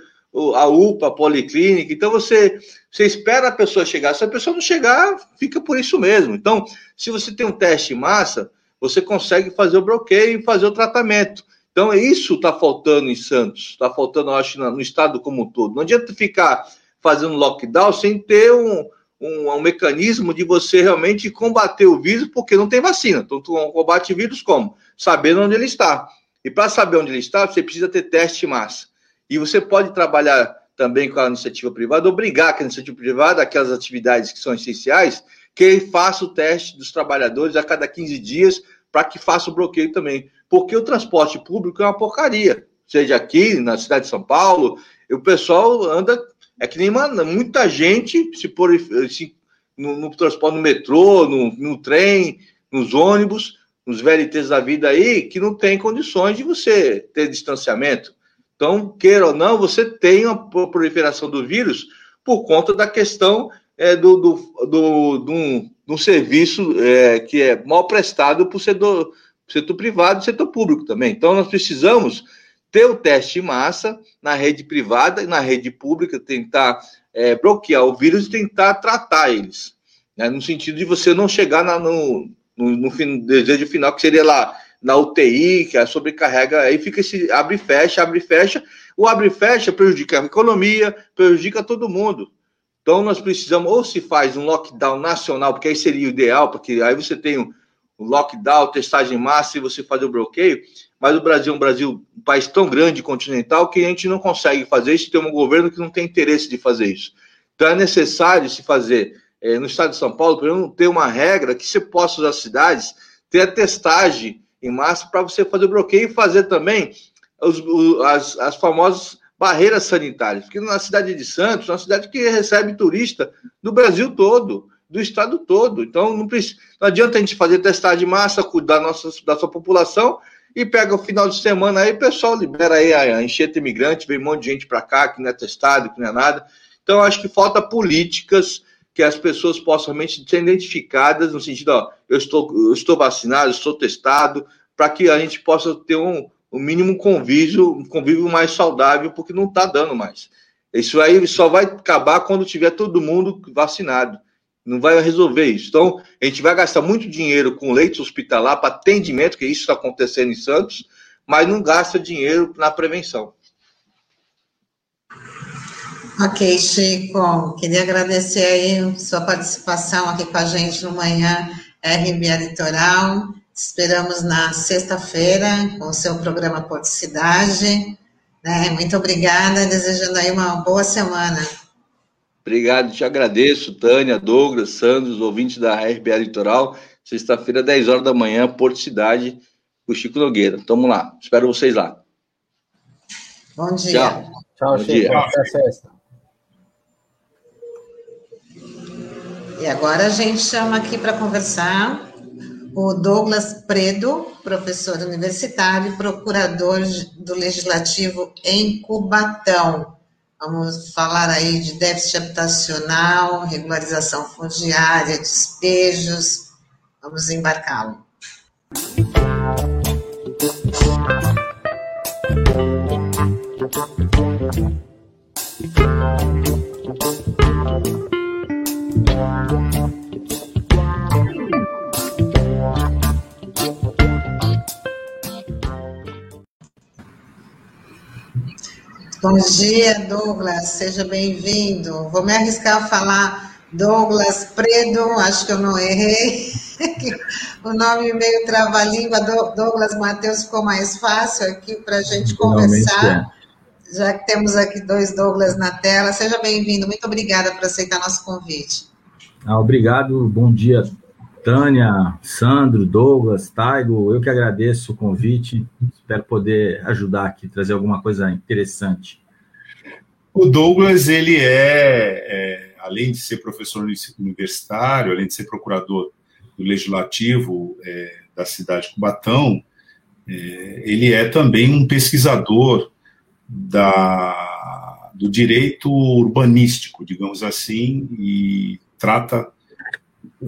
a UPA, a policlínica. Então você, você espera a pessoa chegar. Se a pessoa não chegar, fica por isso mesmo. Então, se você tem um teste em massa, você consegue fazer o bloqueio e fazer o tratamento. Então, isso está faltando em Santos, está faltando, acho, no estado como um todo. Não adianta ficar fazendo lockdown sem ter um, um, um mecanismo de você realmente combater o vírus, porque não tem vacina. Então, combate vírus como? Sabendo onde ele está. E para saber onde ele está, você precisa ter teste massa. E você pode trabalhar também com a iniciativa privada, obrigar que a iniciativa privada, aquelas atividades que são essenciais, que faça o teste dos trabalhadores a cada 15 dias, para que faça o bloqueio também. Porque o transporte público é uma porcaria. Seja aqui, na cidade de São Paulo, o pessoal anda. É que nem muita gente se por se, no, no, transporte, no metrô, no, no trem, nos ônibus, nos VLTs da vida aí, que não tem condições de você ter distanciamento. Então, queira ou não, você tem uma proliferação do vírus por conta da questão é, do, do, do, do, um, do serviço é, que é mal prestado por setor, setor privado e setor público também. Então, nós precisamos ter o teste em massa na rede privada e na rede pública, tentar é, bloquear o vírus e tentar tratar eles. Né, no sentido de você não chegar na, no, no, no desejo final, que seria lá na UTI, que a sobrecarrega, aí fica esse abre e fecha, abre e fecha. O abre e fecha prejudica a economia, prejudica todo mundo. Então nós precisamos, ou se faz um lockdown nacional, porque aí seria o ideal, porque aí você tem lockdown, testagem massa e você faz o bloqueio, mas o Brasil é um Brasil, um país tão grande, continental, que a gente não consegue fazer isso, tem um governo que não tem interesse de fazer isso. Então é necessário se fazer, é, no estado de São Paulo, por exemplo, ter uma regra que você possa usar as cidades ter a testagem em massa para você fazer o bloqueio e fazer também os, as, as famosas barreiras sanitárias. Porque na cidade de Santos, é uma cidade que recebe turista do Brasil todo, do estado todo. Então, não, precisa, não adianta a gente fazer testagem de massa, cuidar nossa, da sua população e pega o final de semana aí, o pessoal libera aí a enchente imigrante, vem um monte de gente para cá que não é testado, que não é nada. Então, acho que falta políticas que as pessoas possam realmente ser identificadas no sentido, ó, eu estou, eu estou vacinado, estou testado, para que a gente possa ter um, um mínimo convívio, um convívio mais saudável, porque não está dando mais. Isso aí só vai acabar quando tiver todo mundo vacinado. Não vai resolver isso. Então, a gente vai gastar muito dinheiro com leite hospitalar para atendimento, que isso está acontecendo em Santos, mas não gasta dinheiro na prevenção. Ok, Chico, queria agradecer aí sua participação aqui com a gente no Manhã RBA Litoral. Esperamos na sexta-feira com o seu programa Porto Cidade. Né? Muito obrigada, desejando aí uma boa semana. Obrigado, te agradeço, Tânia, Douglas, Sandro, ouvintes da RBA Litoral. Sexta-feira, 10 horas da manhã, Porto Cidade, com o Chico Nogueira. Tamo lá, espero vocês lá. Bom dia. Tchau, Tchau Chico. Dia. Até sexta. E agora a gente chama aqui para conversar o Douglas Predo, professor universitário e procurador do Legislativo em Cubatão. Vamos falar aí de déficit habitacional, regularização fundiária, despejos. Vamos embarcá-lo. Bom dia, Douglas, seja bem-vindo. Vou me arriscar a falar Douglas Predo, acho que eu não errei. o nome meio trava-língua, Douglas Matheus ficou mais fácil aqui para a gente conversar. É. Já que temos aqui dois Douglas na tela, seja bem-vindo. Muito obrigada por aceitar nosso convite. Ah, obrigado, bom dia, Tânia, Sandro, Douglas, Taigo, eu que agradeço o convite, espero poder ajudar aqui, trazer alguma coisa interessante. O Douglas, ele é, é além de ser professor universitário, além de ser procurador do Legislativo é, da cidade de Cubatão, é, ele é também um pesquisador da, do direito urbanístico, digamos assim, e trata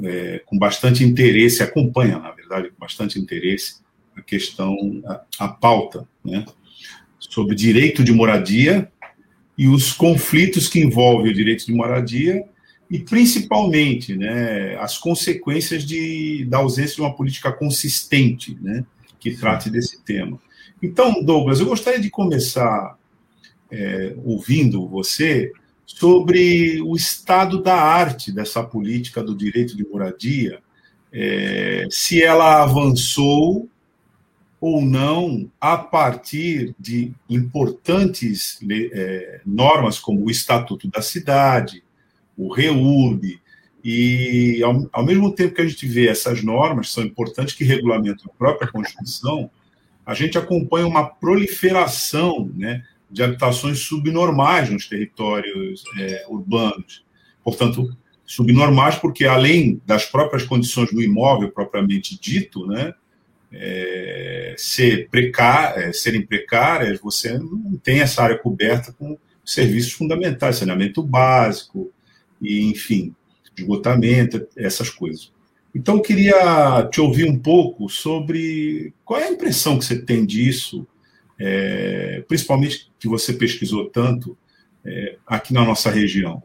é, com bastante interesse, acompanha, na verdade, com bastante interesse, a questão, a, a pauta, né, sobre direito de moradia e os conflitos que envolvem o direito de moradia e, principalmente, né, as consequências de, da ausência de uma política consistente né, que trate desse tema. Então, Douglas, eu gostaria de começar é, ouvindo você sobre o estado da arte dessa política do direito de moradia, é, se ela avançou ou não a partir de importantes é, normas como o Estatuto da Cidade, o REURB, e ao, ao, mesmo tempo que a gente vê essas normas, são importantes que regulamentam a própria Constituição, a gente acompanha uma proliferação né, de habitações subnormais nos territórios é, urbanos. Portanto, subnormais porque, além das próprias condições do imóvel propriamente dito, né, é, ser precá é, serem precárias, você não tem essa área coberta com serviços fundamentais, saneamento básico, e, enfim, esgotamento, essas coisas. Então, eu queria te ouvir um pouco sobre qual é a impressão que você tem disso, é, principalmente que você pesquisou tanto é, aqui na nossa região?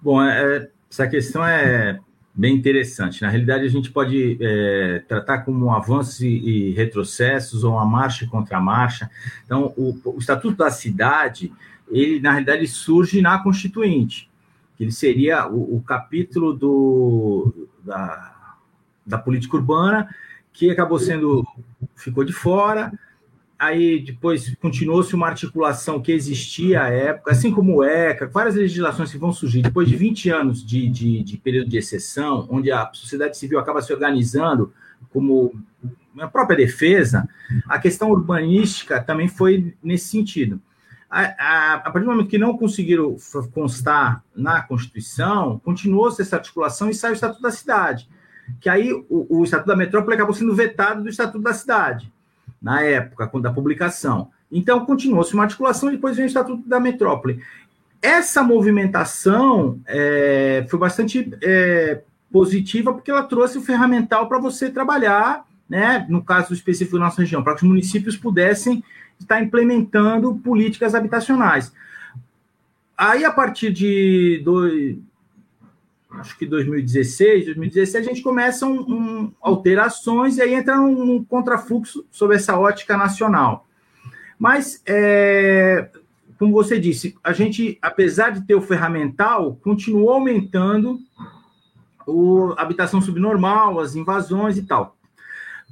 Bom, é, é, essa questão é bem interessante. Na realidade, a gente pode é, tratar como um avanço e, retrocessos ou uma marcha contra marcha. Então, o, o, Estatuto da Cidade, ele na realidade surge na Constituinte, que ele seria o, o capítulo do, da, da política urbana que acabou sendo ficou de fora aí depois continuou-se uma articulação que existia à época, assim como o ECA, várias legislações que vão surgir depois de 20 anos de, de, de período de exceção, onde a sociedade civil acaba se organizando como a própria defesa, a questão urbanística também foi nesse sentido. A, a, a, partir do momento que não conseguiram constar na Constituição, continuou-se essa articulação e saiu o Estatuto da Cidade, que aí o, o Estatuto da Metrópole acabou sendo vetado do Estatuto da Cidade na época da publicação. Então, continuou-se uma articulação e depois vem o Estatuto da Metrópole. Essa movimentação é, foi bastante é, positiva porque ela trouxe o ferramental para você trabalhar, né, no caso específico da nossa região, para que os municípios pudessem estar implementando políticas habitacionais. Aí, a partir de dois, acho que 2016, 2017, a gente começa um, um, alterações e aí entra um, um contrafluxo sobre essa ótica nacional. Mas, é, como você disse, a gente, apesar de ter o ferramental, continuou aumentando o, habitação subnormal, as invasões e tal.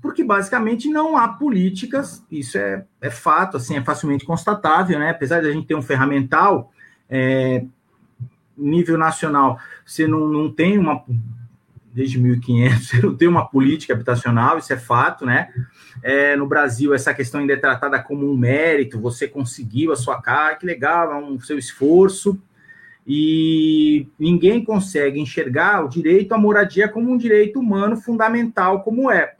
Porque basicamente não há políticas, isso é, é fato, assim, é facilmente constatável, né? Apesar de a gente ter um ferramental, é, nível nacional, você não, não tem uma desde 1500, você não tem uma política habitacional, isso é fato, né? É, no Brasil, essa questão ainda é tratada como um mérito, você conseguiu a sua casa, que legal, é um seu esforço, e ninguém consegue enxergar o direito à moradia como um direito humano fundamental, como é.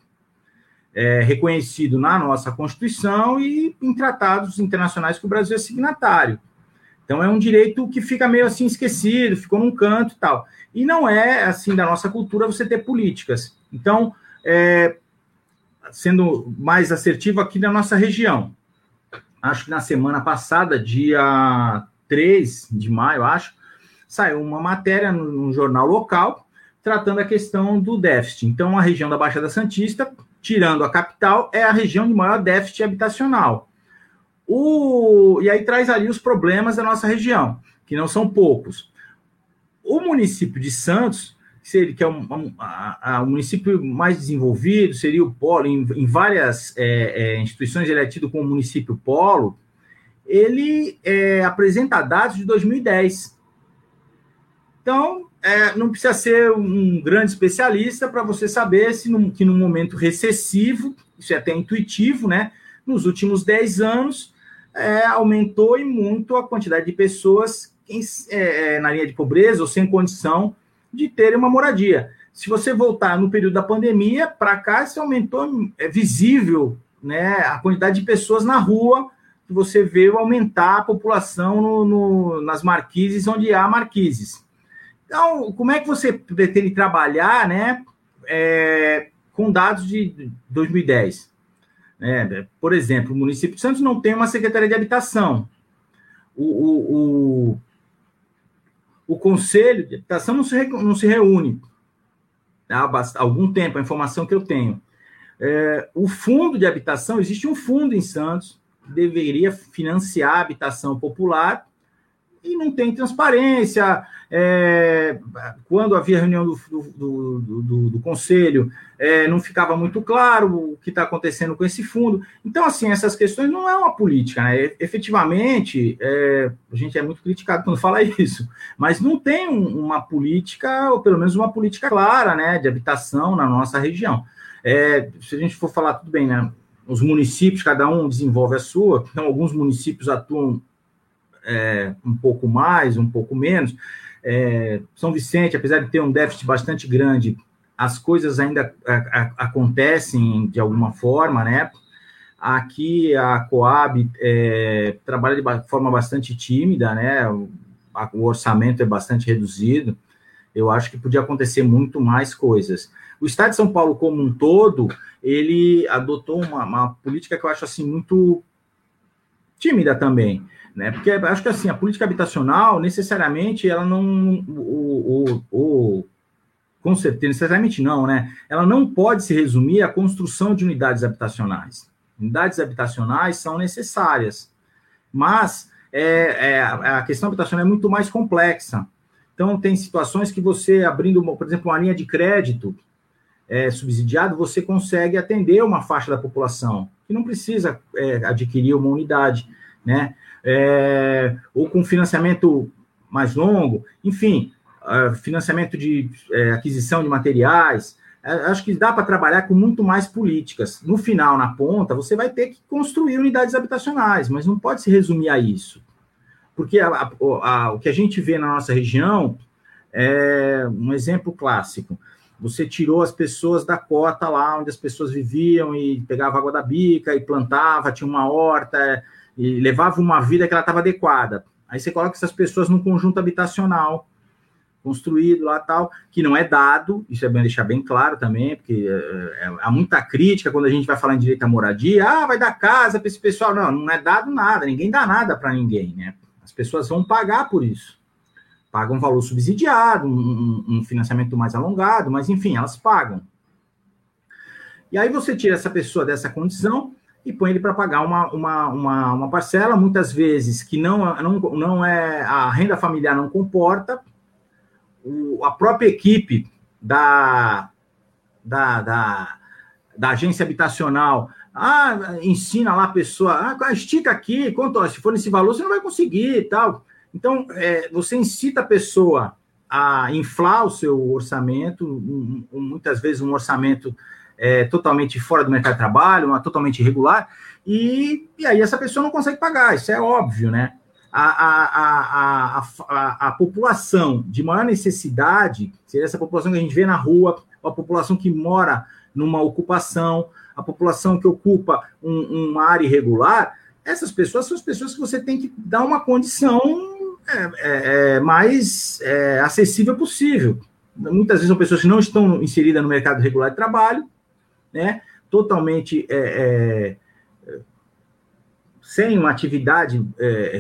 é reconhecido na nossa Constituição e em tratados internacionais que o Brasil é signatário. Então, é um direito que fica meio assim esquecido, ficou num canto e tal. E não é, assim, da nossa cultura você ter políticas. Então, é, sendo mais assertivo aqui na nossa região, acho que na semana passada, dia 3 de maio, acho, saiu uma matéria no jornal local tratando a questão do déficit. Então, a região da Baixada Santista, tirando a capital, é a região de maior déficit habitacional. O, e aí traz ali os problemas da nossa região, que não são poucos. O município de Santos, que é um, um, o município mais desenvolvido, seria o polo, em, em várias é, é, instituições ele é tido como município polo, ele é, apresenta dados de 2010. Então, é, não precisa ser um grande especialista para você saber se que no momento recessivo, isso é até intuitivo, né? Nos últimos 10 anos, é, aumentou e muito a quantidade de pessoas em, é, é, na linha de pobreza ou sem condição de terem uma moradia. Se você voltar no período da pandemia, para cá, isso aumentou, é visível né, a quantidade de pessoas na rua que você vê aumentar a população no, no, nas marquises onde há marquises. Então, como é que você pretende trabalhar né, é, com dados de 2010? É, por exemplo, o município de Santos não tem uma secretaria de habitação. O, o, o, o conselho de habitação não se, não se reúne há algum tempo, a informação que eu tenho. É, o fundo de habitação, existe um fundo em Santos que deveria financiar a habitação popular e não tem transparência. É, quando havia reunião do, do, do, do conselho, é, não ficava muito claro o que está acontecendo com esse fundo. Então, assim, essas questões não é uma política, né? Efetivamente, é, a gente é muito criticado quando fala isso, mas não tem um, uma política, ou pelo menos uma política clara, né, de habitação na nossa região. É, se a gente for falar, tudo bem, né? Os municípios, cada um desenvolve a sua, então alguns municípios atuam é, um pouco mais, um pouco menos. É, São Vicente, apesar de ter um déficit bastante grande, as coisas ainda a, a, acontecem de alguma forma, né? Aqui a Coab é, trabalha de forma bastante tímida, né? O, o orçamento é bastante reduzido. Eu acho que podia acontecer muito mais coisas. O Estado de São Paulo como um todo, ele adotou uma, uma política que eu acho assim muito tímida também né? Porque acho que assim, a política habitacional, necessariamente, ela não. O, o, o, com certeza, necessariamente não, né? Ela não pode se resumir à construção de unidades habitacionais. Unidades habitacionais são necessárias, mas é, é, a questão habitacional é muito mais complexa. Então, tem situações que você, abrindo, por exemplo, uma linha de crédito é, subsidiado, você consegue atender uma faixa da população que não precisa é, adquirir uma unidade, né? É, ou com financiamento mais longo, enfim, uh, financiamento de é, aquisição de materiais. É, acho que dá para trabalhar com muito mais políticas. No final, na ponta, você vai ter que construir unidades habitacionais, mas não pode se resumir a isso. Porque a, a, a, o que a gente vê na nossa região é um exemplo clássico. Você tirou as pessoas da cota lá onde as pessoas viviam e pegava água da bica e plantava, tinha uma horta, e levava uma vida que ela estava adequada. Aí você coloca essas pessoas num conjunto habitacional construído lá tal, que não é dado, isso é bem deixar bem claro também, porque é, é, há muita crítica quando a gente vai falar em direito à moradia, ah, vai dar casa para esse pessoal. Não, não é dado nada, ninguém dá nada para ninguém, né? As pessoas vão pagar por isso. Pagam um valor subsidiado, um, um financiamento mais alongado, mas enfim, elas pagam. E aí você tira essa pessoa dessa condição, e põe ele para pagar uma, uma, uma, uma, parcela, muitas vezes que não, não, não é a renda familiar não comporta, o, a própria equipe da, da, da, da agência habitacional. Ah, ensina lá a pessoa, ah, estica aqui, quanto, se for nesse valor, você não vai conseguir tal. Então, é, você incita a pessoa a inflar o seu orçamento, muitas vezes um orçamento é, totalmente fora do mercado de trabalho, uma totalmente irregular, e, e aí essa pessoa não consegue pagar, isso é óbvio, né? A, a, a, a, população de maior necessidade, seria essa população que a gente vê na rua, a população que mora numa ocupação, a população que ocupa um, uma área irregular, essas pessoas são as pessoas que você tem que dar uma condição é, é, é, mais é, acessível possível. Muitas vezes são pessoas que não estão inseridas no mercado regular de trabalho, né? Totalmente é, é, sem uma atividade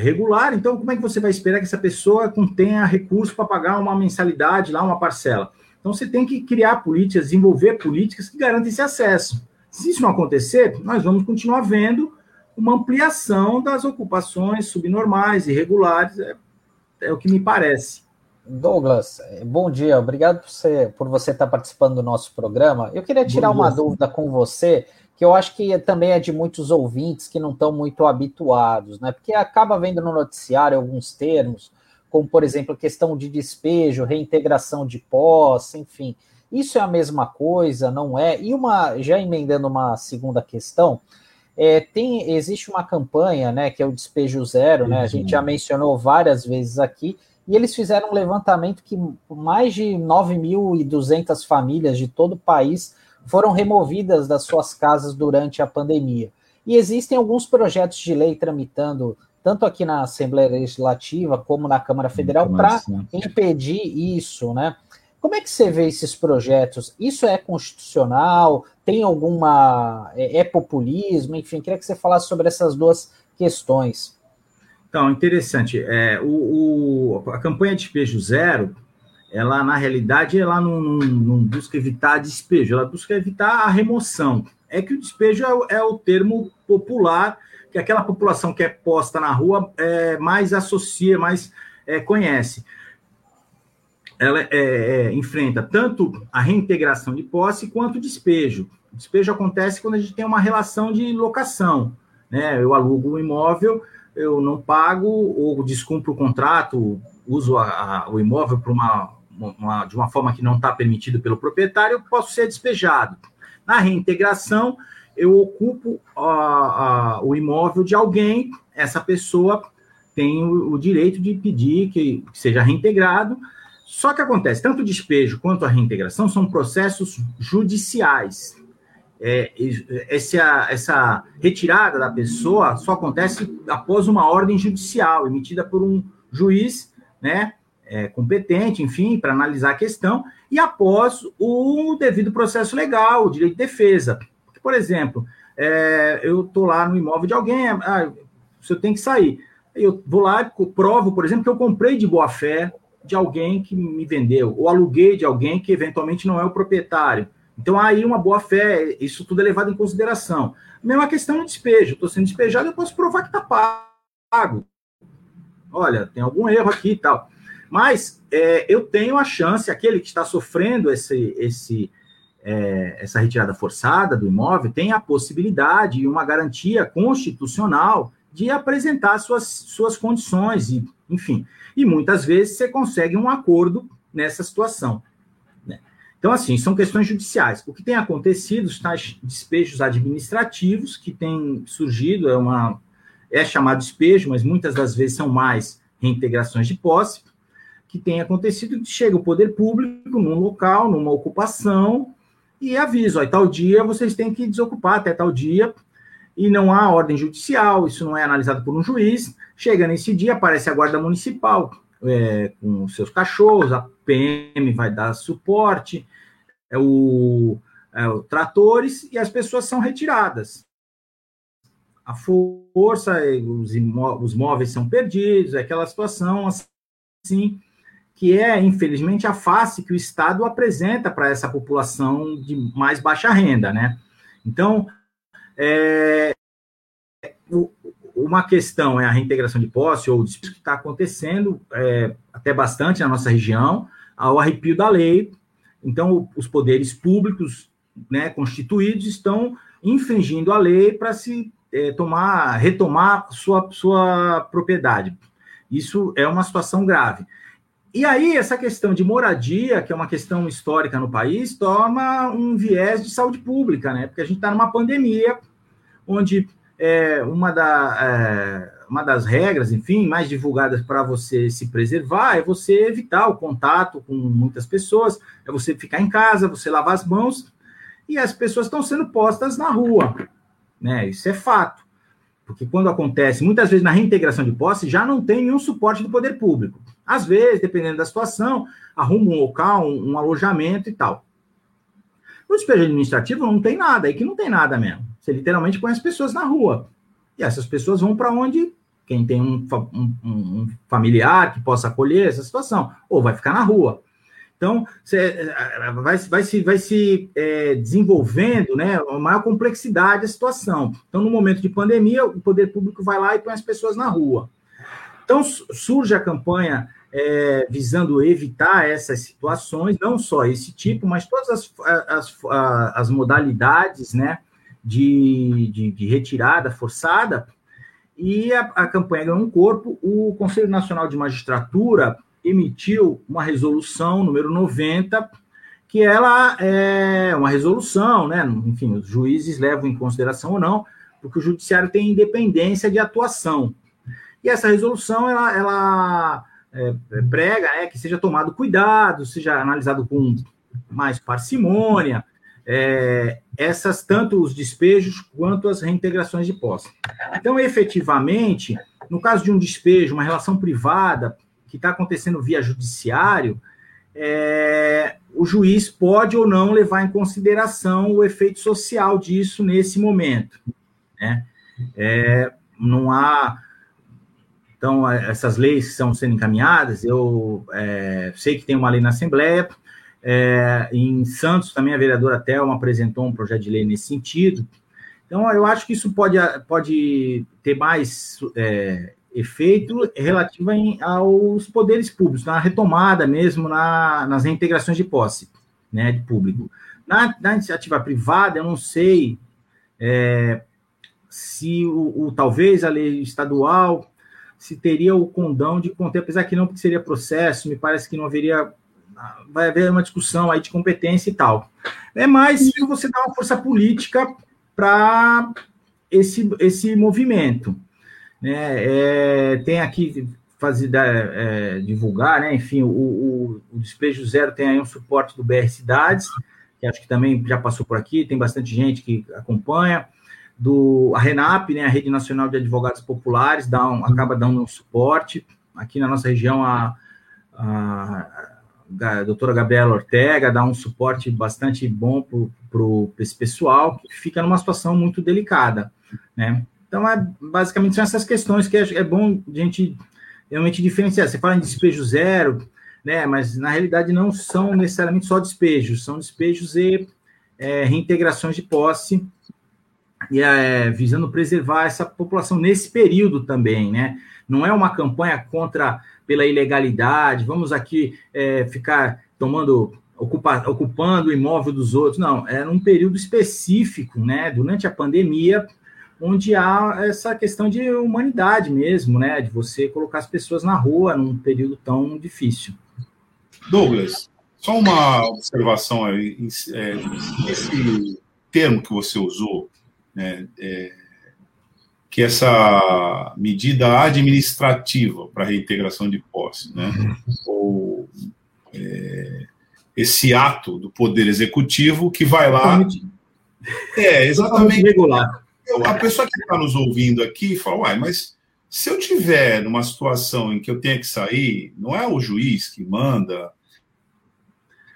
regular. Então, como é que você vai esperar que essa pessoa tenha recurso para pagar uma mensalidade lá, uma parcela? Então, você tem que criar políticas, desenvolver políticas que garantem esse acesso. Se isso não acontecer, nós vamos continuar vendo uma ampliação das ocupações subnormais, irregulares, é, é o que me parece. Douglas, bom dia, obrigado por você, por você estar participando do nosso programa. Eu queria tirar uma dúvida com você, que eu acho que também é de muitos ouvintes que não estão muito habituados, né? Porque acaba vendo no noticiário alguns termos, como, por exemplo, questão de despejo, reintegração de posse, enfim. Isso é a mesma coisa, não é? E uma, já emendando uma segunda questão, é, tem, existe uma campanha, né, que é o Despejo Zero, né? A gente já mencionou várias vezes aqui, e eles fizeram um levantamento que mais de 9.200 famílias de todo o país foram removidas das suas casas durante a pandemia. E existem alguns projetos de lei tramitando, tanto aqui na Assembleia Legislativa como na Câmara Federal, para impedir isso, né? Como é que você vê esses projetos? Isso é constitucional? Tem alguma. É, é populismo? Enfim, queria que você falasse sobre essas duas questões. Então, interessante. É, o, o, a campanha Despejo Zero, ela, na realidade, ela não, não, não, busca evitar despejo, ela busca evitar a remoção. É que o despejo é, é o termo popular que aquela população que é posta na rua é, mais associa, mais é, conhece ela é, é, enfrenta tanto a reintegração de posse quanto o despejo. O despejo acontece quando a gente tem uma relação de locação. Né? Eu alugo um imóvel, eu não pago ou descumpro o contrato, uso a, a, o imóvel uma, uma, de uma forma que não está permitido pelo proprietário, eu posso ser despejado. Na reintegração, eu ocupo a, o imóvel de alguém, essa pessoa tem o, o direito de pedir que, que seja reintegrado, só que acontece, tanto o despejo quanto a reintegração são processos judiciais. É, essa, essa retirada da pessoa só acontece após uma ordem judicial emitida por um juiz né, é, competente, enfim, para analisar a questão, e após o devido processo legal, o direito de defesa. Por exemplo, é, eu estou lá no imóvel de alguém, ah, o senhor tem que sair. Eu vou lá e provo, por exemplo, que eu comprei de boa fé de alguém que me vendeu, ou aluguei de alguém que eventualmente não é o proprietário. Então, aí uma boa fé, isso tudo é levado em consideração. Mesma questão do despejo. Estou sendo despejado, eu posso provar que está pago. Olha, tem algum erro aqui e tal. Mas é, eu tenho a chance, aquele que está sofrendo esse, esse, é, essa retirada forçada do imóvel, tem a possibilidade e uma garantia constitucional de apresentar suas, suas condições, e, enfim. E muitas vezes você consegue um acordo nessa situação. Então, assim, são questões judiciais. O que tem acontecido, os tais despejos administrativos que têm surgido, é, uma, é chamado despejo, mas muitas das vezes são mais reintegrações de posse, que tem acontecido, chega o poder público num local, numa ocupação, e avisa, ó, tal dia vocês têm que desocupar até tal dia, e não há ordem judicial, isso não é analisado por um juiz. Chega nesse dia, aparece a Guarda Municipal é, com seus cachorros, a PM vai dar suporte, é o, é, o tratores, e as pessoas são retiradas. A força, os, os móveis são perdidos, é aquela situação assim, que é, infelizmente, a face que o Estado apresenta para essa população de mais baixa renda, né? Então, é, uma questão é a reintegração de posse, ou que está acontecendo é, até bastante na nossa região, ao arrepio da lei, Então, os poderes públicos né, constituídos estão infringindo a lei para se é, tomar, retomar sua, sua propriedade. Isso é uma situação grave. E aí, essa questão de moradia, que é uma questão histórica no país, toma um viés de saúde pública, né? Porque a gente está numa pandemia, onde é, uma, da, é, uma das regras, enfim, mais divulgadas para você se preservar é você evitar o contato com muitas pessoas, é você ficar em casa, você lavar as mãos, e as pessoas estão sendo postas na rua, né? Isso é fato. Porque quando acontece, muitas vezes na reintegração de posse, já não tem nenhum suporte do poder público. Às vezes, dependendo da situação, arruma um local, um, um alojamento e tal. No despejo administrativo não tem nada, aí que não tem nada mesmo. Você literalmente põe as pessoas na rua. E essas pessoas vão para onde quem tem um, um, um, familiar que possa acolher essa situação, ou vai ficar na rua. Então, você, vai, vai se, vai se é, desenvolvendo né, a maior complexidade da situação. Então, no momento de pandemia, o poder público vai lá e põe as pessoas na rua. Então, surge a campanha é, visando evitar essas situações, não só esse tipo, mas todas as, as, as modalidades né, de, de, de retirada forçada. E a, a campanha ganhou um corpo. O Conselho Nacional de Magistratura emitiu uma resolução número 90, que ela é uma resolução, né? Enfim, os juízes levam em consideração ou não, porque o judiciário tem independência de atuação. E essa resolução, ela, ela é, prega né, que seja tomado cuidado, seja analisado com mais parcimônia, é, essas tanto os despejos quanto as reintegrações de posse. Então, efetivamente, no caso de um despejo, uma relação privada, que está acontecendo via judiciário, é, o juiz pode ou não levar em consideração o efeito social disso nesse momento. Né? É, não há. Então, essas leis estão sendo encaminhadas. Eu é, sei que tem uma lei na Assembleia. É, em Santos, também a vereadora Thelma apresentou um projeto de lei nesse sentido. Então, eu acho que isso pode, pode ter mais é, efeito relativo aos poderes públicos, na retomada mesmo, na, nas reintegrações de posse né, de público. Na, na iniciativa privada, eu não sei é, se o, o, talvez a lei estadual se teria o condão de conter, apesar que não, porque seria processo, me parece que não haveria. Vai haver uma discussão aí de competência e tal. É mais se você dá uma força política para esse, esse movimento. Né? É, tem aqui fazer é, divulgar, né? Enfim, o, o, o, Despejo Zero tem aí um suporte do BR Cidades, que acho que também já passou por aqui, tem bastante gente que acompanha. Do, a RENAP, né, a Rede Nacional de Advogados Populares, dá um, acaba dando um suporte. Aqui na nossa região, a, a, a doutora Gabriela Ortega dá um suporte bastante bom para esse pessoal, que fica numa situação muito delicada. Né? Então, é, basicamente, são essas questões que é, é bom a gente realmente diferenciar. Você fala em despejo zero, né? Mas na realidade não são necessariamente só despejos, são despejos e é, reintegrações de posse, e é, visando preservar essa população nesse período também, né? Não é uma campanha contra pela ilegalidade, vamos aqui é, ficar tomando ocupa, ocupando o imóvel dos outros, não, é num período específico, né? Durante a pandemia, onde há essa questão de humanidade mesmo, né? De você colocar as pessoas na rua num período tão difícil. Douglas, só uma observação aí. É, esse termo que você usou, né, é, que essa medida administrativa para reintegração de posse, né, ou é, esse ato do Poder Executivo que vai lá. É, exatamente. Regular a pessoa que está nos ouvindo aqui fala, uai, mas se eu tiver numa situação em que eu tenha que sair, não é o juiz que manda,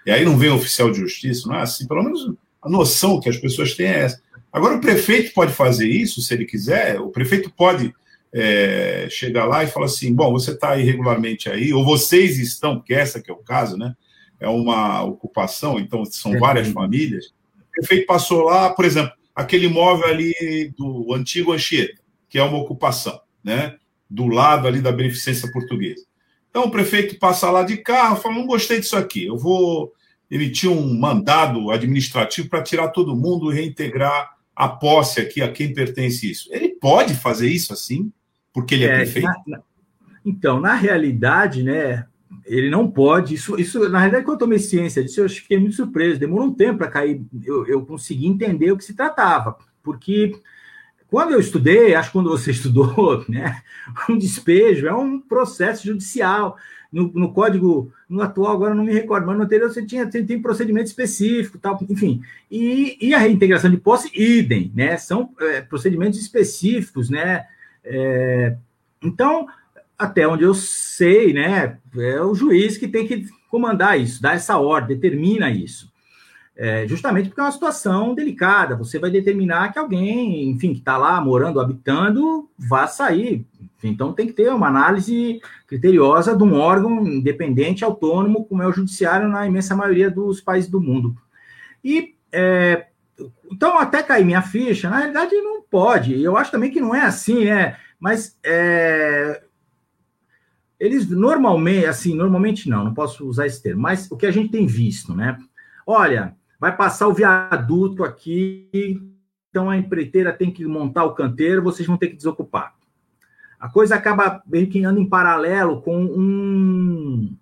e aí não vem o oficial de justiça, não é assim, pelo menos a noção que as pessoas têm é essa. Agora, o prefeito pode fazer isso, se ele quiser, o prefeito pode é, chegar lá e falar assim, bom, você está irregularmente aí, ou vocês estão, porque essa que é o caso, né? É uma ocupação, então são várias famílias. O prefeito passou lá, por exemplo, aquele imóvel ali do antigo Anchieta, que é uma ocupação, né? Do lado ali da beneficência portuguesa. Então o prefeito passa lá de carro, fala: não gostei disso aqui, eu vou emitir um mandado administrativo para tirar todo mundo e reintegrar a posse aqui a quem pertence isso. Ele pode fazer isso assim, porque ele é, é prefeito? Na, na, então, na realidade, né, ele não pode. Isso, isso, na realidade, quando eu tomei ciência disso, eu fiquei muito surpreso. Demorou um tempo para cair, eu, eu consegui entender o que se tratava, porque quando eu estudei, acho que quando você estudou, né, um despejo é um processo judicial. No, no, código, no atual, agora não me recordo, mas no anterior você tinha tem, tem procedimento específico, tal, enfim. E, e a reintegração de posse, idem, né? São é, procedimentos específicos, né? É, então, até onde eu sei, né? É o juiz que tem que comandar isso, dar essa ordem, determina isso. É, justamente porque é uma situação delicada. Você vai determinar que alguém, enfim, que está lá morando, habitando, vá sair. Então tem que ter uma análise criteriosa de um órgão independente, autônomo, como é o judiciário na imensa maioria dos países do mundo. E é, então até cair minha ficha, na realidade não pode. Eu acho também que não é assim, né? Mas é, eles normalmente, assim, normalmente não, não posso usar esse termo, mas o que a gente tem visto, né? Olha, vai passar o viaduto aqui, então a empreiteira tem que montar o canteiro, vocês vão ter que desocupar. A coisa acaba meio que andando em paralelo com um.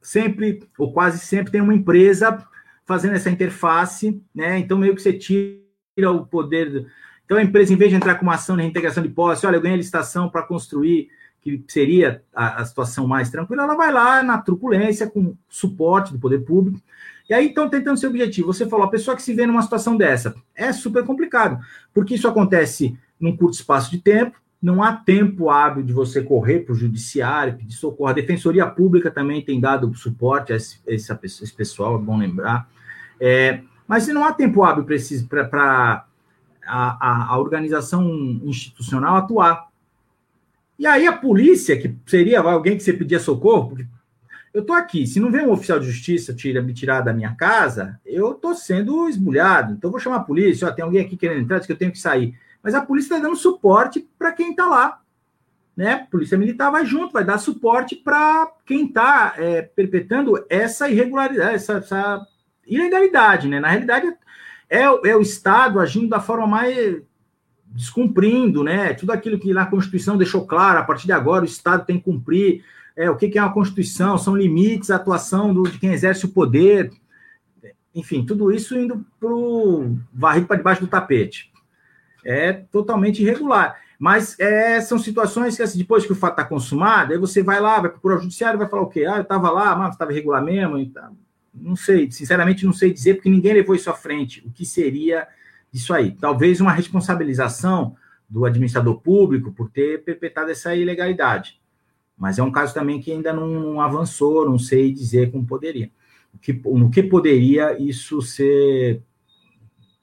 Sempre, ou quase sempre, tem uma empresa fazendo essa interface, né? Então, meio que você tira o poder. Então, a empresa, em vez de entrar com uma ação de reintegração de posse, olha, eu ganhei a licitação para construir que seria a, a, situação mais tranquila, ela vai lá na truculência, com suporte do poder público. E aí, então, tentando seu objetivo. Você falou, a pessoa que se vê numa situação dessa é super complicado, porque isso acontece num curto espaço de tempo, não há tempo hábil de você correr para o judiciário, pedir socorro. A Defensoria Pública também tem dado suporte a esse, esse, esse pessoal, é bom lembrar. É, mas não há tempo hábil para a, a, a organização institucional atuar. E aí a polícia, que seria alguém que você pedia socorro, porque eu tô aqui, se não vem um oficial de justiça tira, me tirar da minha casa, eu tô sendo esbulhado. Então vou chamar a polícia, ó, tem alguém aqui querendo entrar, diz que eu tenho que sair. Mas a polícia está dando suporte para quem está lá. Né? A polícia militar vai junto, vai dar suporte para quem está é, perpetrando essa irregularidade, essa, essa, ilegalidade. Né? Na realidade, é, é o Estado agindo da forma mais descumprindo, né? Tudo aquilo que na Constituição deixou claro, a partir de agora o Estado tem que cumprir. É, o que, é uma Constituição? São limites à atuação do, de quem exerce o poder. Enfim, tudo isso indo para o varrido para debaixo do tapete. É totalmente irregular. Mas é, são situações que, assim, depois que o fato está consumado, aí você vai lá, vai procurar o judiciário, vai falar o quê? Ah, eu estava lá, mas estava irregular mesmo. Então, não sei, sinceramente não sei dizer, porque ninguém levou isso à frente. O que seria isso aí. Talvez uma responsabilização do administrador público por ter perpetrado essa ilegalidade. Mas é um caso também que ainda não avançou, não sei dizer como poderia. O que, no que poderia isso ser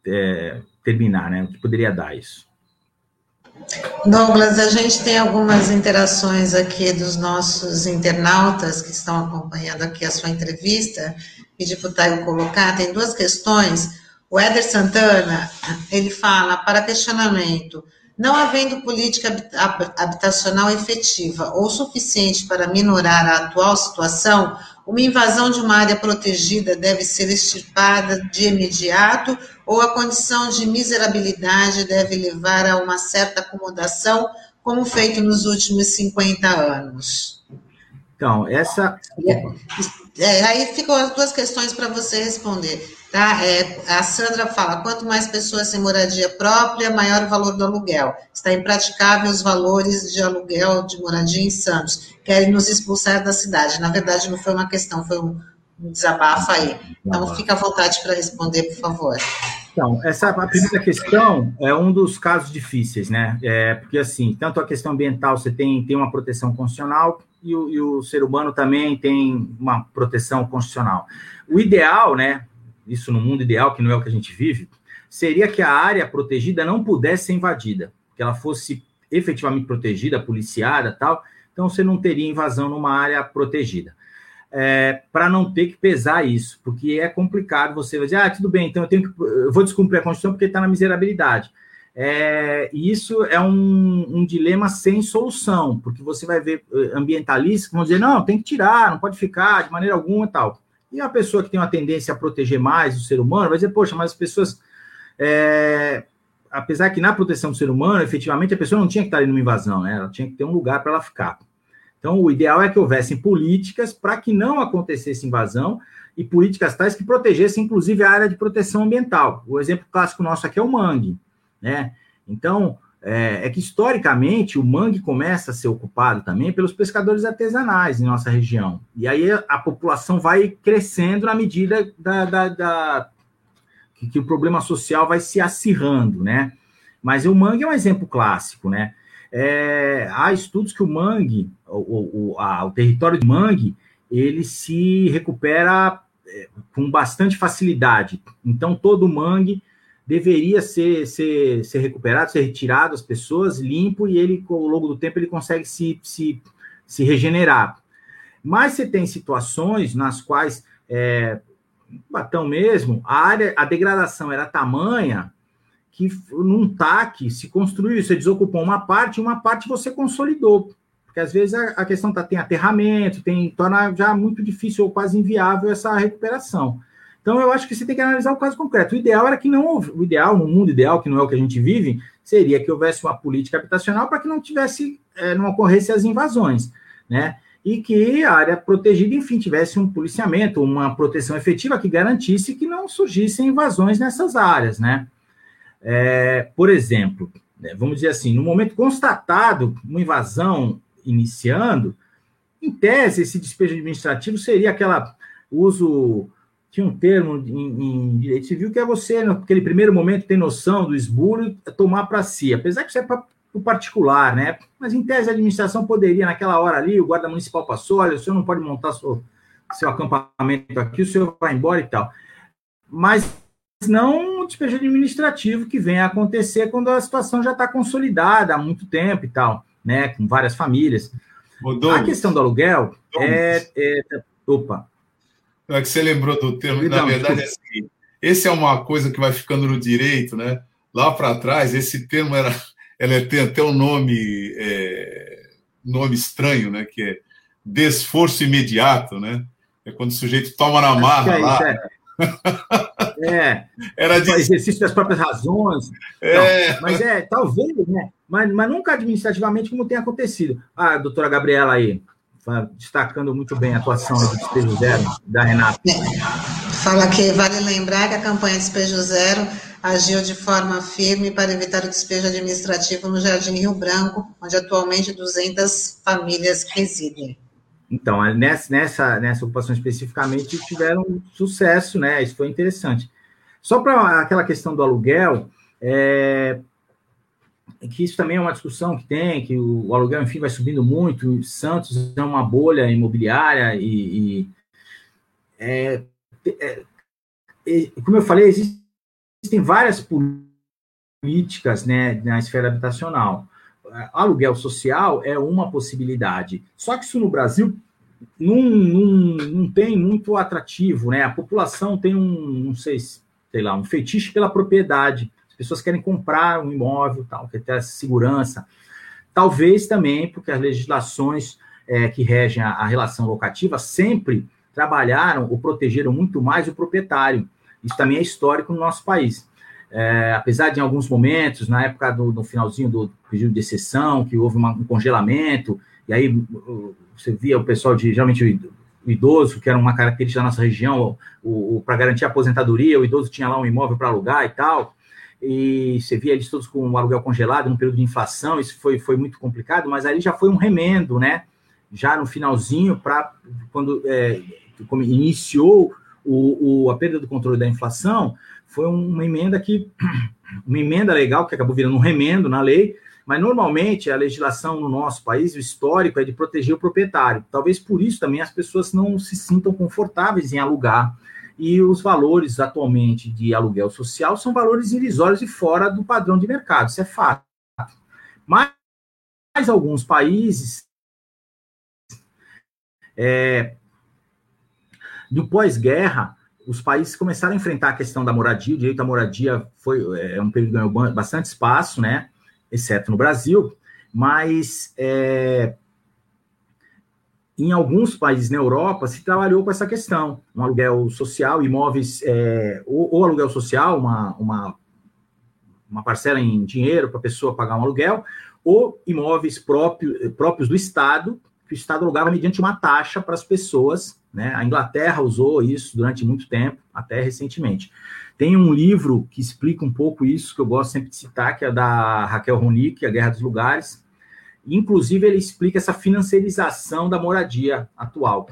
é, terminar, né? O que poderia dar isso? Douglas, a gente tem algumas interações aqui dos nossos internautas que estão acompanhando aqui a sua entrevista, e para o Taio colocar, tem duas questões. O Éder Santana, ele fala, para questionamento, não havendo política habitacional efetiva ou suficiente para minorar a atual situação, uma invasão de uma área protegida deve ser extirpada de imediato ou a condição de miserabilidade deve levar a uma certa acomodação, como feito nos últimos 50 anos? Então, essa. É, aí ficam as duas questões para você responder. Tá? É, a Sandra fala: quanto mais pessoas sem moradia própria, maior o valor do aluguel. Está impraticável os valores de aluguel de moradia em Santos. Querem nos expulsar da cidade. Na verdade, não foi uma questão, foi um, um desabafo aí. Então, fica à vontade para responder, por favor. Então, essa a primeira questão é um dos casos difíceis, né? É, porque, assim, tanto a questão ambiental, você tem, tem uma proteção constitucional, e o, e o ser humano também tem uma proteção constitucional. O ideal, né? Isso no mundo ideal, que não é o que a gente vive, seria que a área protegida não pudesse ser invadida, que ela fosse efetivamente protegida, policiada tal, então você não teria invasão numa área protegida. É, para não ter que pesar isso, porque é complicado você dizer, ah, tudo bem, então eu tenho que, eu vou descumprir a Constituição porque está na miserabilidade. É, e isso é um, um, dilema sem solução, porque você vai ver eh, ambientalistas que vão dizer, não, tem que tirar, não pode ficar de maneira alguma e tal. E a pessoa que tem uma tendência a proteger mais o ser humano vai dizer, poxa, mas as pessoas. É, apesar que na proteção do ser humano, efetivamente, a pessoa não tinha que estar ali numa invasão, né? Ela tinha que ter um lugar para ela ficar. Então, o ideal é que houvessem políticas para que não acontecesse invasão e políticas tais que protegessem, inclusive, a área de proteção ambiental. O exemplo clássico nosso aqui é o mangue, né? Então, é, é, que historicamente o mangue começa a ser ocupado também pelos pescadores artesanais em nossa região. E aí a, população vai crescendo na medida da, da, da que, que, o problema social vai se acirrando, né? Mas o mangue é um exemplo clássico, né? É, há estudos que o mangue, o, o, a, o território de mangue, ele se recupera é, com bastante facilidade. Então, todo mangue deveria ser, ser, ser recuperado, ser retirado as pessoas, limpo, e ele, ao longo do tempo, ele consegue se, se, se regenerar. Mas você tem situações nas quais, é, Batão mesmo, a área, a degradação era tamanha que num TAC se construiu, você desocupou uma parte uma parte você consolidou. Porque às vezes a, a questão tá, tem aterramento, tem, torna já muito difícil ou quase inviável essa recuperação. Então, eu acho que você tem que analisar o caso concreto. O ideal era que não o ideal, no mundo ideal, que não é o que a gente vive, seria que houvesse uma política habitacional para que não tivesse, é, não ocorresse as invasões, né? E que a área protegida, enfim, tivesse um policiamento, uma proteção efetiva que garantisse que não surgissem invasões nessas áreas, né? É, por exemplo, né, vamos dizer assim, no momento constatado uma invasão iniciando, em tese, esse despejo administrativo seria aquela uso tinha um termo em, em, direito civil que é você, naquele primeiro momento, ter noção do esbulho, tomar para si, apesar que isso é para o particular, né? Mas em tese a administração poderia, naquela hora ali, o guarda municipal passou, olha, o senhor não pode montar seu, seu acampamento aqui, o senhor vai embora e tal. Mas não o despejo administrativo que vem a acontecer quando a situação já está consolidada há muito tempo e tal, né? Com várias famílias. a questão do aluguel é, é. Opa, é que você lembrou do termo, na verdade, é assim, esse é uma coisa que vai ficando no direito, né? Lá para trás, esse termo era, ela tem até um nome, é, nome estranho, né? Que é desforço imediato, né? É quando o sujeito toma na marra é lá. É. é. Era de... exercício das próprias razões. É. Não, mas é, talvez, né? Mas, mas nunca administrativamente como tem acontecido. Ah, doutora Gabriela aí, destacando muito bem a atuação do Despejo Zero da Renata. Fala que vale lembrar que a campanha Despejo Zero agiu de forma firme para evitar o despejo administrativo no Jardim Rio Branco, onde atualmente 200 famílias residem. Então, nessa, nessa, nessa ocupação especificamente, tiveram sucesso, né? Isso foi interessante. Só para aquela questão do aluguel, é, que isso também é uma discussão que tem, que o, o aluguel, enfim, vai subindo muito, Santos é uma bolha imobiliária e, e é, é, é, como eu falei, existem várias políticas né, na esfera habitacional. Aluguel social é uma possibilidade, só que isso no Brasil não, não, não tem muito atrativo, né? A população tem um, não sei, sei lá, um fetiche pela propriedade. As pessoas querem comprar um imóvel, tal, quer ter segurança. Talvez também porque as legislações é, que regem a, a, relação locativa sempre trabalharam ou protegeram muito mais o proprietário. Isso também é histórico no nosso país. É, apesar de em alguns momentos, na época do no finalzinho do pedido de exceção, que houve uma, um congelamento, e aí você via o pessoal de, geralmente, o idoso, que era uma característica da nossa região, para garantir a aposentadoria, o idoso tinha lá um imóvel para alugar e tal e você via eles todos com o aluguel congelado no período de inflação, isso foi, foi muito complicado, mas aí já foi um remendo, né? Já no finalzinho, para quando é, iniciou o, o, a perda do controle da inflação, foi uma emenda que uma emenda legal que acabou virando um remendo na lei, mas normalmente a legislação no nosso país, o histórico, é de proteger o proprietário. Talvez por isso também as pessoas não se sintam confortáveis em alugar e os valores atualmente de aluguel social são valores irrisórios e fora do padrão de mercado, isso é fato. Mas, mas alguns países é, do pós-guerra, os países começaram a enfrentar a questão da moradia, o direito à moradia foi é um período que ganhou bastante espaço, né, exceto no Brasil, mas é, em alguns países na Europa se trabalhou com essa questão, um aluguel social, imóveis, é, ou, ou, aluguel social, uma, uma, uma parcela em dinheiro para a pessoa pagar um aluguel, ou imóveis próprio, próprios do Estado, que o Estado alugava mediante uma taxa para as pessoas. Né? A Inglaterra usou isso durante muito tempo, até recentemente. Tem um livro que explica um pouco isso, que eu gosto sempre de citar, que é da Raquel Ronick, A Guerra dos Lugares, Inclusive, ele explica essa financiarização da moradia atual.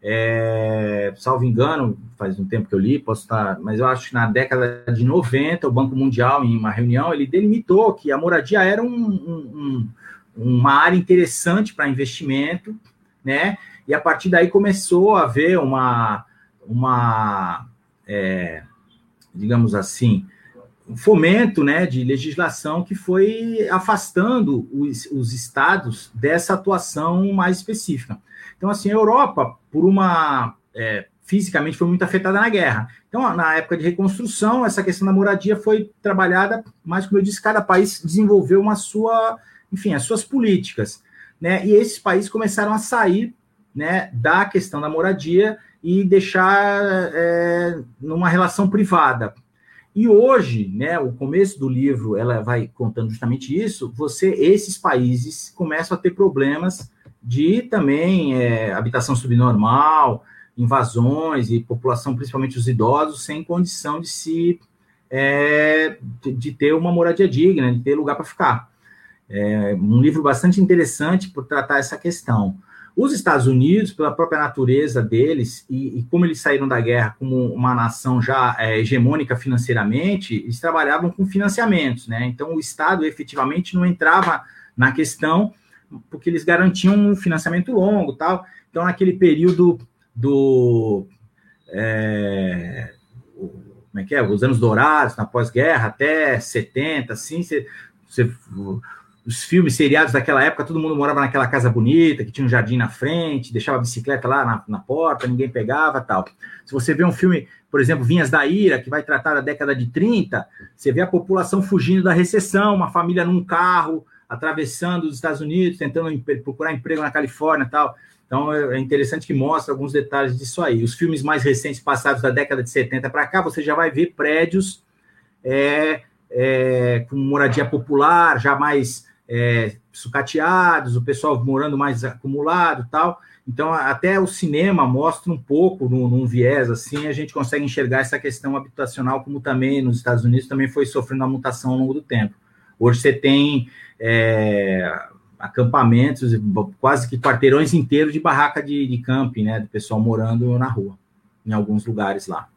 É, salvo engano, faz um tempo que eu li, posso estar, mas eu acho que na década de 90, o Banco Mundial, em uma reunião, ele delimitou que a moradia era um, um, uma área interessante para investimento, né? E a partir daí começou a haver uma, uma é, digamos assim, fomento né, de legislação que foi afastando os, os estados dessa atuação mais específica. Então, assim, a Europa, por uma. É, fisicamente foi muito afetada na guerra. Então, na época de reconstrução, essa questão da moradia foi trabalhada, mas, como eu disse, cada país desenvolveu uma sua, enfim, as suas políticas. Né? E esses países começaram a sair né, da questão da moradia e deixar é, numa relação privada. E hoje, né, o começo do livro, ela vai contando justamente isso. Você, esses países começam a ter problemas de também é, habitação subnormal, invasões e população, principalmente os idosos, sem condição de se é, de ter uma moradia digna, de ter lugar para ficar. É um livro bastante interessante por tratar essa questão. Os Estados Unidos, pela própria natureza deles, e, e como eles saíram da guerra como uma nação já é, hegemônica financeiramente, eles trabalhavam com financiamentos, né? Então o Estado efetivamente não entrava na questão, porque eles garantiam um financiamento longo tal. Então, naquele período do. É, como é que é? Os anos dourados, na pós-guerra, até 70, assim, você, você os filmes seriados daquela época, todo mundo morava naquela casa bonita, que tinha um jardim na frente, deixava a bicicleta lá na, na, porta, ninguém pegava tal. Se você vê um filme, por exemplo, Vinhas da Ira, que vai tratar da década de 30, você vê a população fugindo da recessão, uma família num carro, atravessando os Estados Unidos, tentando procurar emprego na Califórnia tal. Então é, é interessante que mostra alguns detalhes disso aí. Os filmes mais recentes, passados da década de 70 para cá, você já vai ver prédios é, é, com moradia popular, já mais é, sucateados, o pessoal morando mais acumulado tal. Então, até o cinema mostra um pouco, num, num, viés assim, a gente consegue enxergar essa questão habitacional, como também nos Estados Unidos também foi sofrendo uma mutação ao longo do tempo. Hoje você tem é, acampamentos, quase que quarteirões inteiros de barraca de, de camping, né, do pessoal morando na rua, em alguns lugares lá.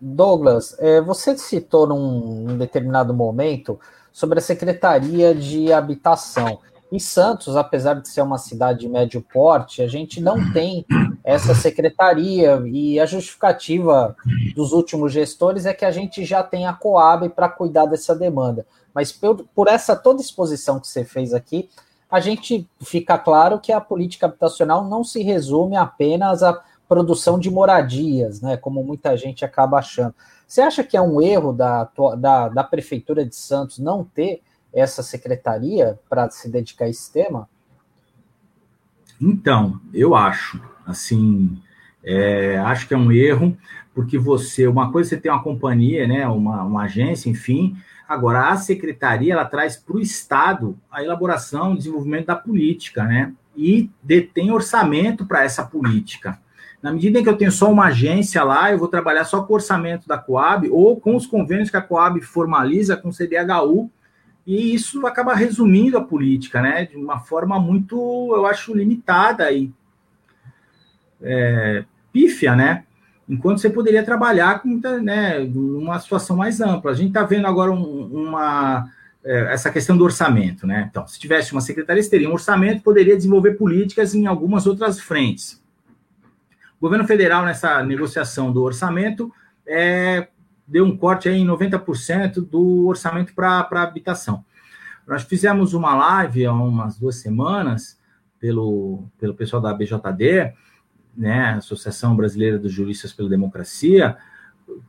Douglas, é, você citou num, num determinado momento sobre a Secretaria de Habitação. Em Santos, apesar de ser uma cidade de médio porte, a gente não tem essa secretaria e a justificativa dos últimos gestores é que a gente já tem a Coab para cuidar dessa demanda. Mas por, por, essa toda exposição que você fez aqui, a gente fica claro que a política habitacional não se resume apenas à produção de moradias, né, como muita gente acaba achando. Você acha que é um erro da, da, da Prefeitura de Santos não ter essa secretaria para se dedicar a esse tema? Então, eu acho, assim, é, acho que é um erro, porque você, uma coisa você tem uma companhia, né, uma, uma agência, enfim, agora a secretaria, ela traz para o Estado a elaboração, o desenvolvimento da política, né, e detém orçamento para essa política. Na medida em que eu tenho só uma agência lá, eu vou trabalhar só com o orçamento da Coab ou com os convênios que a Coab formaliza com o CDHU, e isso acaba resumindo a política, né? De uma forma muito, eu acho, limitada e é, pífia, né? Enquanto você poderia trabalhar com né, uma situação mais ampla. A gente está vendo agora um, uma é, essa questão do orçamento, né? Então, se tivesse uma secretaria, teria um orçamento, poderia desenvolver políticas em algumas outras frentes. O governo federal, nessa negociação do orçamento, é, deu um corte em 90% do orçamento para habitação. Nós fizemos uma live há umas duas semanas pelo, pelo pessoal da BJD, né, Associação Brasileira dos Juristas pela Democracia,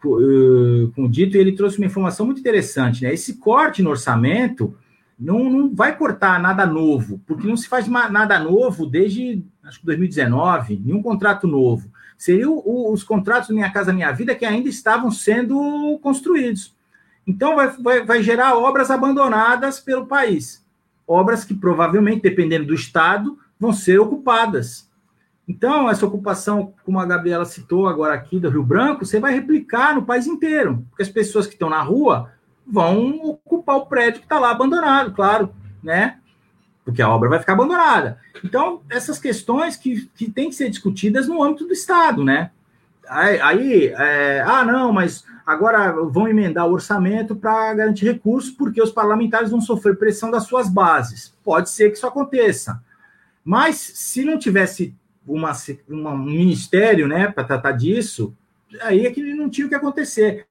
com o dito, e ele trouxe uma informação muito interessante. Né? Esse corte no orçamento não, não vai cortar nada novo, porque não se faz nada novo desde acho que 2019, nenhum contrato novo. Seriam os contratos Minha Casa Minha Vida que ainda estavam sendo construídos. Então, vai, vai, vai gerar obras abandonadas pelo país. Obras que provavelmente, dependendo do estado, vão ser ocupadas. Então, essa ocupação, como a Gabriela citou agora aqui do Rio Branco, você vai replicar no país inteiro, porque as pessoas que estão na rua vão ocupar o prédio que está lá abandonado, claro, né? Porque a obra vai ficar abandonada. Então, essas questões que, que têm que ser discutidas no âmbito do Estado, né? Aí, aí é, ah, não, mas agora vão emendar o orçamento para garantir recursos, porque os parlamentares vão sofrer pressão das suas bases. Pode ser que isso aconteça. Mas se não tivesse uma, uma um ministério né, para tratar disso, aí é que não tinha o que acontecer.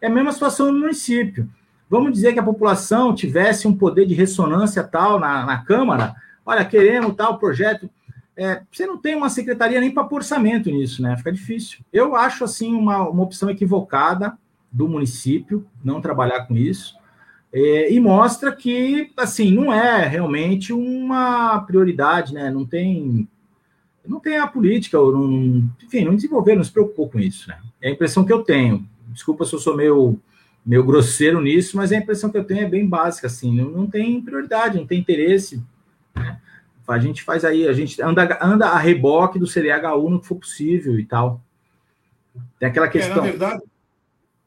É a mesma situação no município. Vamos dizer que a população tivesse um poder de ressonância tal na, na Câmara, olha, queremos tal projeto. É, você não tem uma secretaria nem para orçamento nisso, né? Fica difícil. Eu acho, assim, uma, uma opção equivocada do município não trabalhar com isso. É, e mostra que, assim, não é realmente uma prioridade, né? Não tem, não tem a política, ou não, enfim, não desenvolveu, não se preocupou com isso, né? É a impressão que eu tenho. Desculpa se eu sou meio, meio grosseiro nisso, mas a impressão que eu tenho é bem básica, assim, não, não tem prioridade, não tem interesse. Né? A gente faz aí, a gente anda, anda a reboque do CDHU no que for possível e tal. Tem aquela questão. É, na verdade,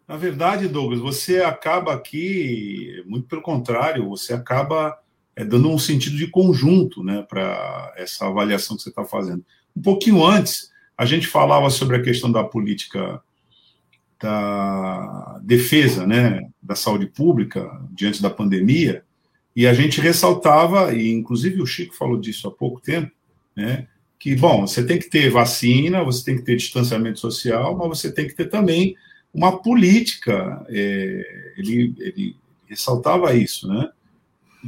na verdade, Douglas, você acaba aqui, muito pelo contrário, você acaba é, dando um sentido de conjunto né, para essa avaliação que você está fazendo. Um pouquinho antes, a gente falava sobre a questão da política da defesa né, da saúde pública diante da pandemia, e a gente ressaltava, e inclusive o Chico falou disso há pouco tempo, né, que, bom, você tem que ter vacina, você tem que ter distanciamento social, mas você tem que ter também uma política, é, ele, ele ressaltava isso, né?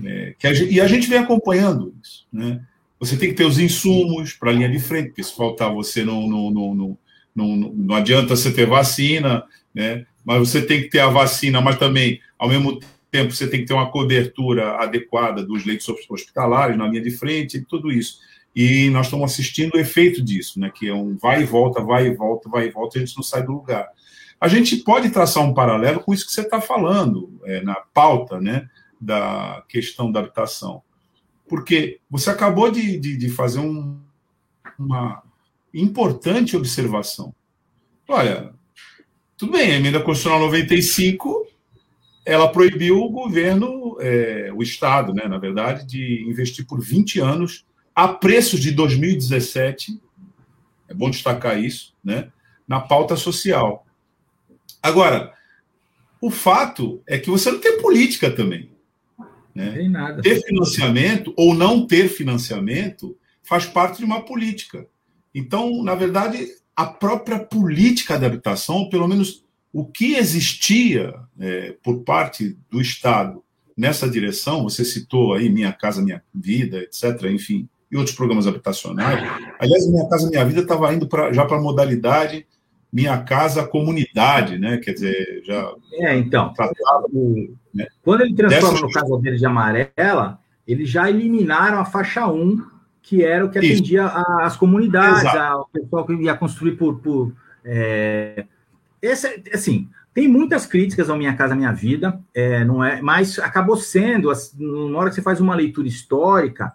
É, a gente, e a gente vem acompanhando isso, né? Você tem que ter os insumos para a linha de frente, porque se faltar você não, não, não, não, não, não adianta você ter vacina, né? Mas você tem que ter a vacina, mas também, ao mesmo tempo, você tem que ter uma cobertura adequada dos leitos hospitalares na linha de frente e tudo isso. E nós estamos assistindo o efeito disso, né? Que é um vai e volta, vai e volta, vai e volta, a gente não sai do lugar. A gente pode traçar um paralelo com isso que você está falando é, na pauta né, da questão da habitação. Porque você acabou de, de, de fazer um, uma importante observação. Olha, tudo bem, a emenda constitucional 95 ela proibiu o governo, é, o Estado, né, na verdade, de investir por 20 anos a preços de 2017, é bom destacar isso, né, na pauta social. Agora, o fato é que você não tem política também. Né? Tem nada. Ter financiamento ou não ter financiamento faz parte de uma política. Então, na verdade, a própria política da habitação, pelo menos o que existia é, por parte do Estado nessa direção, você citou aí Minha Casa Minha Vida, etc., enfim, e outros programas habitacionais. Aliás, Minha Casa Minha Vida estava indo pra, já para a modalidade minha casa comunidade, né? Quer dizer, já. É, então. Tratado, né? Quando ele transforma no Casa Verde e Amarela, eles já eliminaram a faixa 1, que era o que atendia as comunidades, a, o pessoal que ia construir por. por é... Esse, assim, tem muitas críticas ao Minha Casa Minha Vida, é, não é, mas acabou sendo, na hora que você faz uma leitura histórica,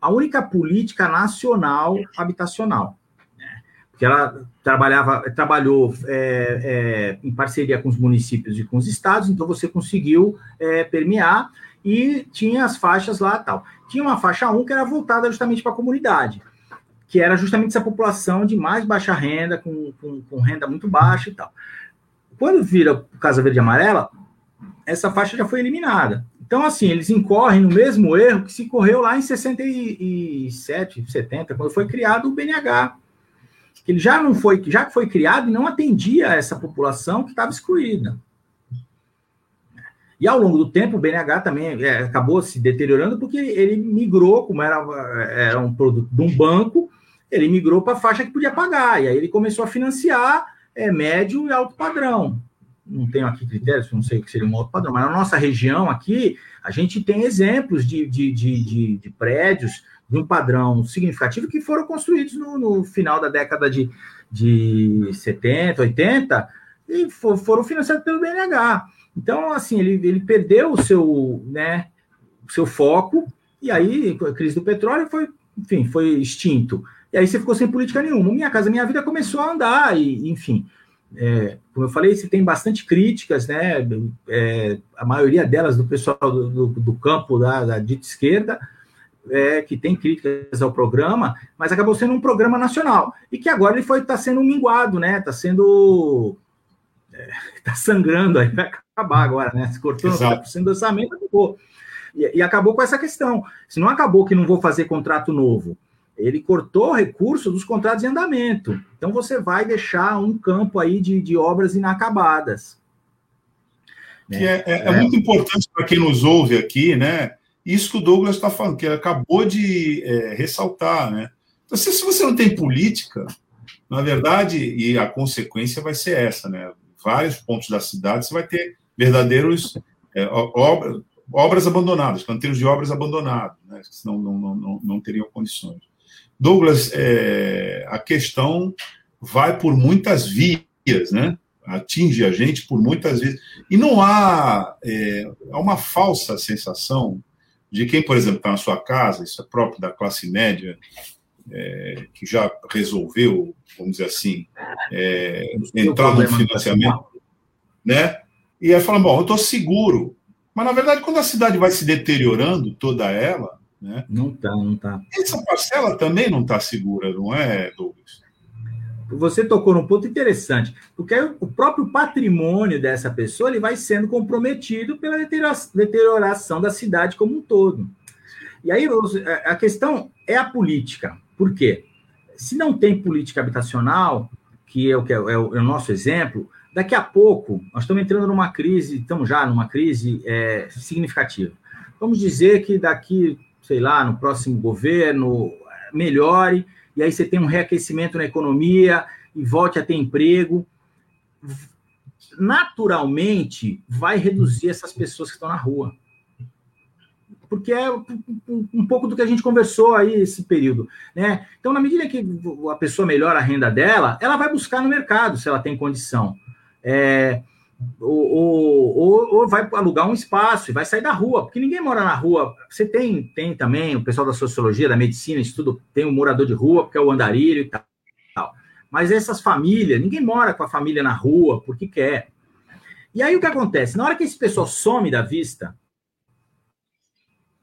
a única política nacional habitacional que ela trabalhava, trabalhou é, é, em parceria com os municípios e com os estados, então você conseguiu é, permear e tinha as faixas lá tal. Tinha uma faixa 1 que era voltada justamente para a comunidade, que era justamente essa população de mais baixa renda, com, com, com renda muito baixa e tal. Quando vira Casa Verde e Amarela, essa faixa já foi eliminada. Então, assim, eles incorrem no mesmo erro que se correu lá em 67, 70, quando foi criado o BNH, que ele já não foi, já foi criado e não atendia essa população que estava excluída. E ao longo do tempo, o BNH também é, acabou se deteriorando porque ele migrou, como era, era um produto de um banco, ele migrou para a faixa que podia pagar. E aí ele começou a financiar é, médio e alto padrão. não tenho aqui critérios, não sei o que seria um outro padrão, mas na nossa região aqui, a gente tem exemplos de, de, de, de, de prédios de um padrão significativo que foram construídos no, no final da década de, de 70, 80 e for, foram financiados pelo BNH. Então, assim, ele, ele perdeu o seu, né, o seu foco, e aí a crise do petróleo foi, enfim, foi extinto. E aí você ficou sem política nenhuma. Minha Casa Minha Vida começou a andar, e, enfim. É, como eu falei, você tem bastante críticas, né? É, a maioria delas do pessoal do, do, do campo da, da dita esquerda, é, que tem críticas ao programa, mas acabou sendo um programa nacional e que agora ele foi está sendo minguado, né? Está sendo está é, sangrando aí, vai acabar agora, né? Se cortou no orçamento, acabou. E, e, acabou com essa questão. Se não acabou que não vou fazer contrato novo, ele cortou recurso dos contratos em andamento. Então você vai deixar um campo aí de, de obras inacabadas. Que é, é, é muito importante para quem nos ouve aqui, né? Isso que o Douglas está falando, que ele acabou de é, ressaltar, né? Então, se, se você não tem política, na verdade, e a consequência vai ser essa, né? Vários pontos da cidade você vai ter verdadeiros é, obras, obras abandonadas, canteiros de obras abandonados, né? senão não, não, não, não teriam condições. Douglas, é, a questão vai por muitas vias, né? Atinge a gente por muitas vezes. E não há, é, há uma falsa sensação de quem, por exemplo, está na sua casa, isso é próprio da classe média, é, que já resolveu, vamos dizer assim, é, entrar no financiamento, né? E aí fala, bom, eu estou seguro. Mas, na verdade, quando a cidade vai se deteriorando, toda ela, né? Não está, não está. Essa parcela também não está segura, não é, Douglas? você tocou num ponto interessante, porque o próprio patrimônio dessa pessoa ele vai sendo comprometido pela deterioração da cidade como um todo. E aí a questão é a política. Por quê? Se não tem política habitacional, que é o, que é, é é o nosso exemplo, daqui a pouco nós estamos entrando numa crise, estamos já numa crise é, significativa. Vamos dizer que daqui, sei lá, no próximo governo melhore e aí você tem um reaquecimento na economia e volte a ter emprego, naturalmente vai reduzir essas pessoas que estão na rua. Porque é um pouco do que a gente conversou aí esse período. Né? Então, na medida que a pessoa melhora a renda dela, ela vai buscar no mercado se ela tem condição. É, ou, ou, ou, vai alugar um espaço e vai sair da rua, porque ninguém mora na rua. Você tem, tem também o pessoal da sociologia, da medicina, isso tudo, tem um morador de rua, porque é o andarilho e tal. Mas essas famílias, ninguém mora com a família na rua porque quer. E aí o que acontece? Na hora que esse pessoal some da vista,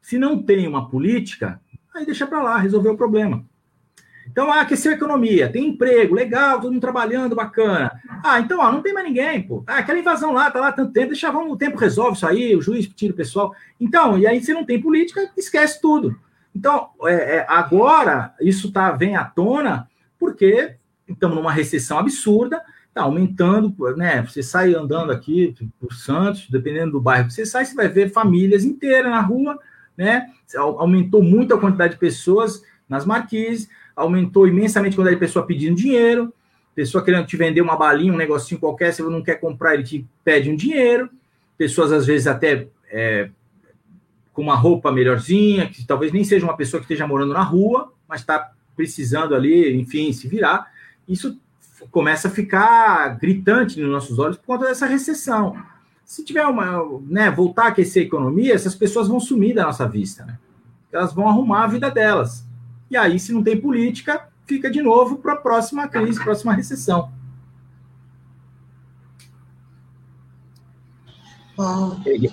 se não tem uma política, aí deixa para lá, resolver o problema. Então, ah, aqueceu a economia, tem emprego, legal, todo mundo trabalhando, bacana. Ah, então, ó, não tem mais ninguém, pô. Ah, aquela invasão lá, tá lá tanto tempo, deixa, vamos, o tempo resolve isso aí, o juiz tira o pessoal. Então, e aí se não tem política, esquece tudo. Então, é, é, agora, isso tá, vem à tona porque estamos numa recessão absurda, tá aumentando, né? Você sai andando aqui por Santos, dependendo do bairro que você sai, você vai ver famílias inteiras na rua, né? Aumentou muito a quantidade de pessoas nas marquises, aumentou imensamente a quantidade de pessoa pedindo dinheiro, pessoa querendo te vender uma balinha, um negocinho qualquer, se você não quer comprar, ele te pede um dinheiro, pessoas às vezes até é, com uma roupa melhorzinha, que talvez nem seja uma pessoa que esteja morando na rua, mas está precisando ali, enfim, se virar. Isso começa a ficar gritante nos nossos olhos por conta dessa recessão. Se tiver uma, né, voltar a aquecer a economia, essas pessoas vão sumir da nossa vista, né? Elas vão arrumar a vida delas. E aí, se não tem política, fica de novo para a próxima crise, próxima recessão.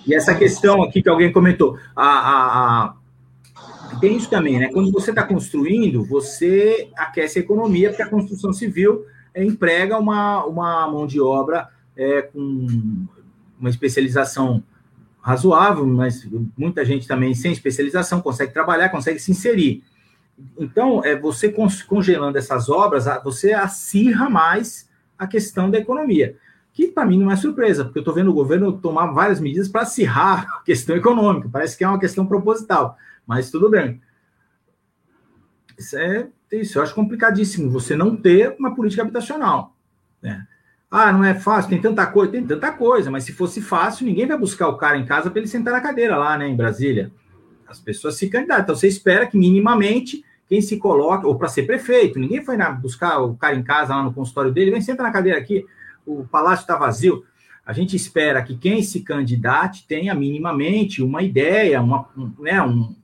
E essa questão aqui que alguém comentou, a, a, a, tem isso também, né? Quando você está construindo, você aquece a economia, porque a construção civil é, emprega uma, uma mão de obra é, com uma especialização razoável, mas muita gente também sem especialização consegue trabalhar, consegue se inserir. Então, é, você congelando essas obras, você acirra mais a questão da economia. Que para mim não é surpresa, porque eu estou vendo o governo tomar várias medidas para acirrar a questão econômica. Parece que é uma questão proposital, mas tudo bem. Isso é isso, eu acho complicadíssimo você não ter uma política habitacional. Né? Ah, não é fácil, tem tanta coisa, tem tanta coisa, mas se fosse fácil, ninguém vai buscar o cara em casa para ele sentar na cadeira lá, né, em Brasília. As pessoas se candidatam. Então você espera que minimamente quem se coloca, ou para ser prefeito, ninguém foi na, buscar o cara em casa lá no consultório dele, vem senta na cadeira aqui, o palácio está vazio. A gente espera que quem se candidate tenha minimamente uma ideia, uma, um, né, um,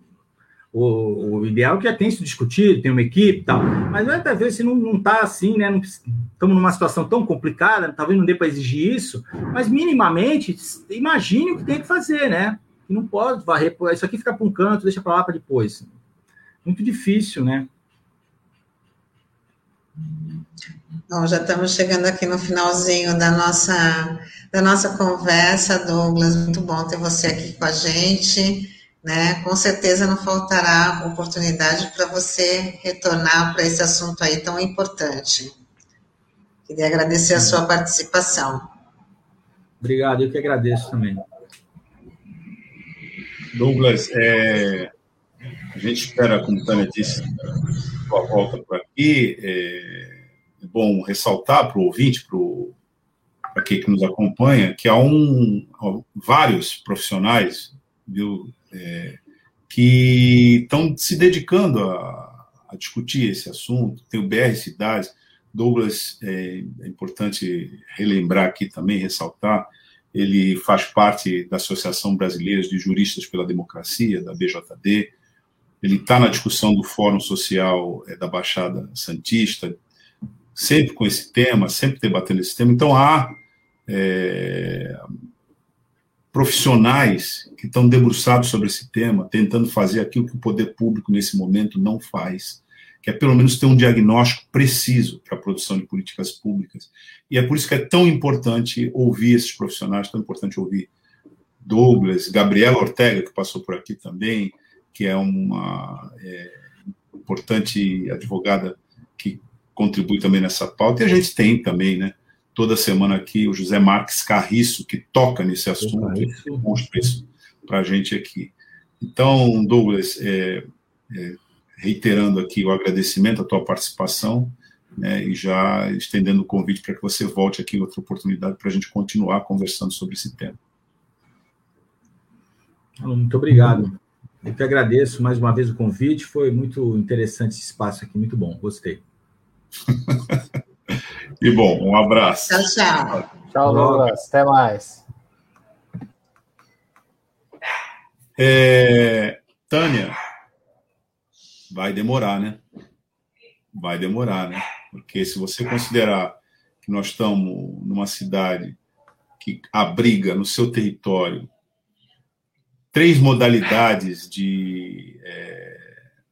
o, o, ideal é que já tenha sido discutido, tem uma equipe e tal. Mas muitas vezes se não está assim, né? Estamos numa situação tão complicada, talvez não dê para exigir isso, mas minimamente imagine o que tem que fazer, né? não pode varrer, isso aqui fica para um canto, deixa para lá para depois. Muito difícil, né? Bom, já estamos chegando aqui no finalzinho da nossa, da nossa conversa, Douglas. Muito bom ter você aqui com a gente né? Com certeza não faltará oportunidade para você retornar para esse assunto aí tão importante. Queria agradecer a sua participação. Obrigado, eu que agradeço também. Douglas, é, a gente espera, como Tânia disse, a volta por aqui. É, é bom ressaltar para o ouvinte, para quem que nos acompanha, que há um, vários profissionais, viu, é, que estão se dedicando a, a, discutir esse assunto. Tem o BR Cidades, Douglas, é, é importante relembrar aqui também, ressaltar, ele faz parte da Associação Brasileira de Juristas pela Democracia, da BJD, ele está na discussão do Fórum Social é, da Baixada Santista, sempre com esse tema, sempre debatendo esse tema. Então, há é, profissionais que estão debruçados sobre esse tema, tentando fazer aquilo que o poder público nesse momento não faz, que é pelo menos ter um diagnóstico preciso para a produção de políticas públicas. E é por isso que é tão importante ouvir esses profissionais, tão importante ouvir Douglas, Gabriela Ortega, que passou por aqui também, que é uma é, importante advogada que contribui também nessa pauta, e a gente tem também, né, toda semana aqui o José Marques Carriço, que toca nesse assunto e demonstra isso para a gente aqui. Então, Douglas, é, é, reiterando aqui o agradecimento à tua participação, né, e já estendendo o convite para que você volte aqui em outra oportunidade para a gente continuar conversando sobre esse tema. Muito obrigado. Eu que agradeço mais uma vez o convite, foi muito interessante esse espaço aqui, muito bom, gostei. E bom, um abraço. Tchau, tchau. Tchau, Douglas. Até mais. É, Tânia, vai demorar, né? Vai demorar, né? Porque se você considerar que nós estamos numa cidade que abriga no seu território três modalidades de é,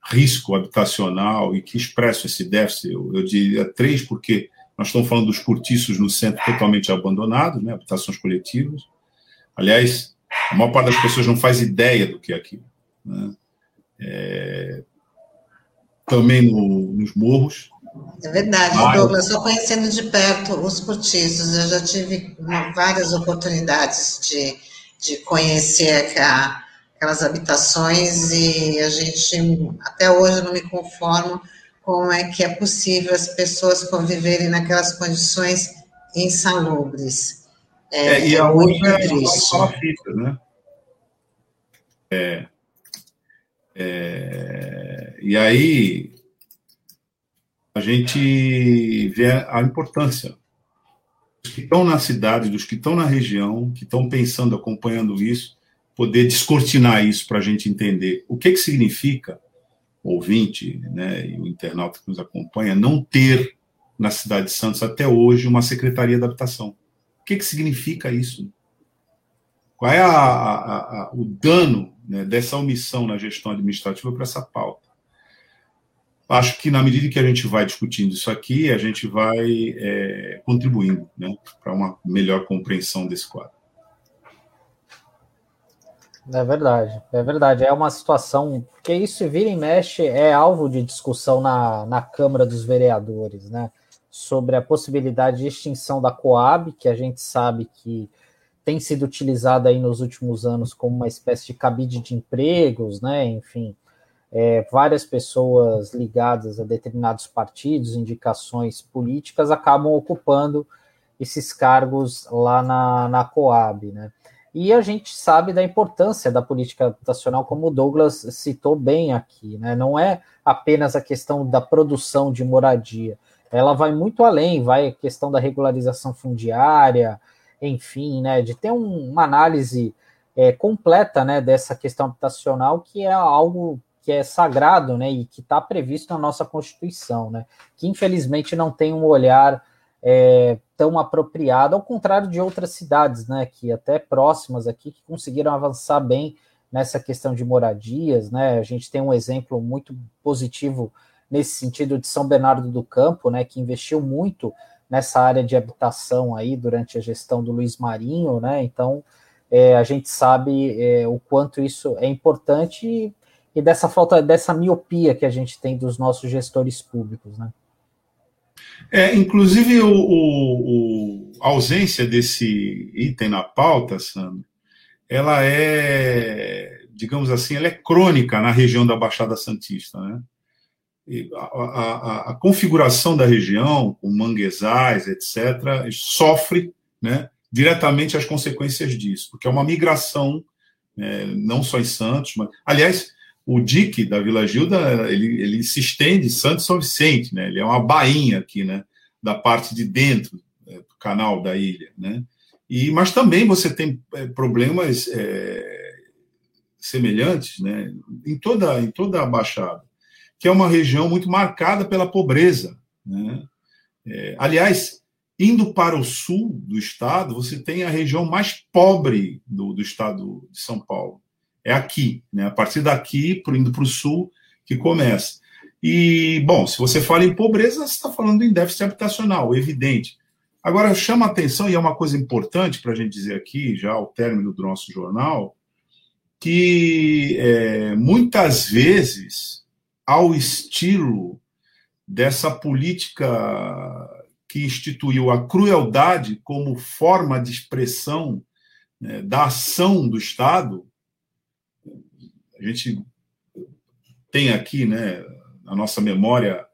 risco habitacional e que expressam esse déficit, eu, eu diria três, porque nós estamos falando dos cortiços no centro totalmente abandonados, né, habitações coletivas. Aliás, a maior parte das pessoas não faz ideia do que é aquilo. Né? É... Também no, nos morros. É verdade, Mas... Douglas. Estou conhecendo de perto os cortiços. Eu já tive várias oportunidades de, de conhecer aquelas habitações e a gente, até hoje, não me conformo como é que é possível as pessoas conviverem naquelas condições insalubres. É, é e a é muito outra triste. É né? É, é, e aí a gente vê a importância que estão na cidade, dos que estão na região, que estão pensando, acompanhando isso, poder descortinar isso para a gente entender o que, que significa ouvinte né, e o internauta que nos acompanha, não ter na cidade de Santos até hoje uma secretaria de habitação. O que, que significa isso? Qual é a, a, a, o dano né, dessa omissão na gestão administrativa para essa pauta? Acho que na medida que a gente vai discutindo isso aqui, a gente vai é, contribuindo né, para uma melhor compreensão desse quadro. É verdade, é verdade. É uma situação, porque isso vira e mexe, é alvo de discussão na, na Câmara dos Vereadores, né? Sobre a possibilidade de extinção da Coab, que a gente sabe que tem sido utilizada aí nos últimos anos como uma espécie de cabide de empregos, né? Enfim, é, várias pessoas ligadas a determinados partidos, indicações políticas, acabam ocupando esses cargos lá na, na Coab, né? E a gente sabe da importância da política habitacional, como o Douglas citou bem aqui, né? Não é apenas a questão da produção de moradia, ela vai muito além, vai a questão da regularização fundiária, enfim, né? De ter um, uma análise é, completa, né? Dessa questão habitacional, que é algo que é sagrado, né? E que está previsto na nossa Constituição, né? Que infelizmente não tem um olhar é, tão apropriada, ao contrário de outras cidades, né, que até próximas aqui, que conseguiram avançar bem nessa questão de moradias, né, a gente tem um exemplo muito positivo nesse sentido de São Bernardo do Campo, né, que investiu muito nessa área de habitação aí durante a gestão do Luiz Marinho, né, então é, a gente sabe é, o quanto isso é importante e, dessa falta, dessa miopia que a gente tem dos nossos gestores públicos, né. É, inclusive, o, o, a ausência desse item na pauta, Sandro, ela é, digamos assim, ela é crônica na região da Baixada Santista, né? A, a, a, configuração da região, com manguezais, etc., sofre né, diretamente as consequências disso, porque é uma migração, né, não só em Santos, mas. Aliás, o dique da Vila Gilda, ele, ele se estende Santos São Vicente, né? Ele é uma bainha aqui, né? Da parte de dentro é, do canal da ilha, né? E, mas também você tem é, problemas é, semelhantes, né? Em toda, em toda a Baixada, que é uma região muito marcada pela pobreza, né? É, aliás, indo para o sul do estado, você tem a região mais pobre do, do estado de São Paulo, é aqui, né? A partir daqui, indo para o sul, que começa. E, bom, se você fala em pobreza, você está falando em déficit habitacional, evidente. Agora, chama atenção, e é uma coisa importante para a gente dizer aqui, já ao término do nosso jornal, que é, muitas vezes, ao estilo dessa política que instituiu a crueldade como forma de expressão né, da ação do Estado, a gente tem aqui, né, a nossa memória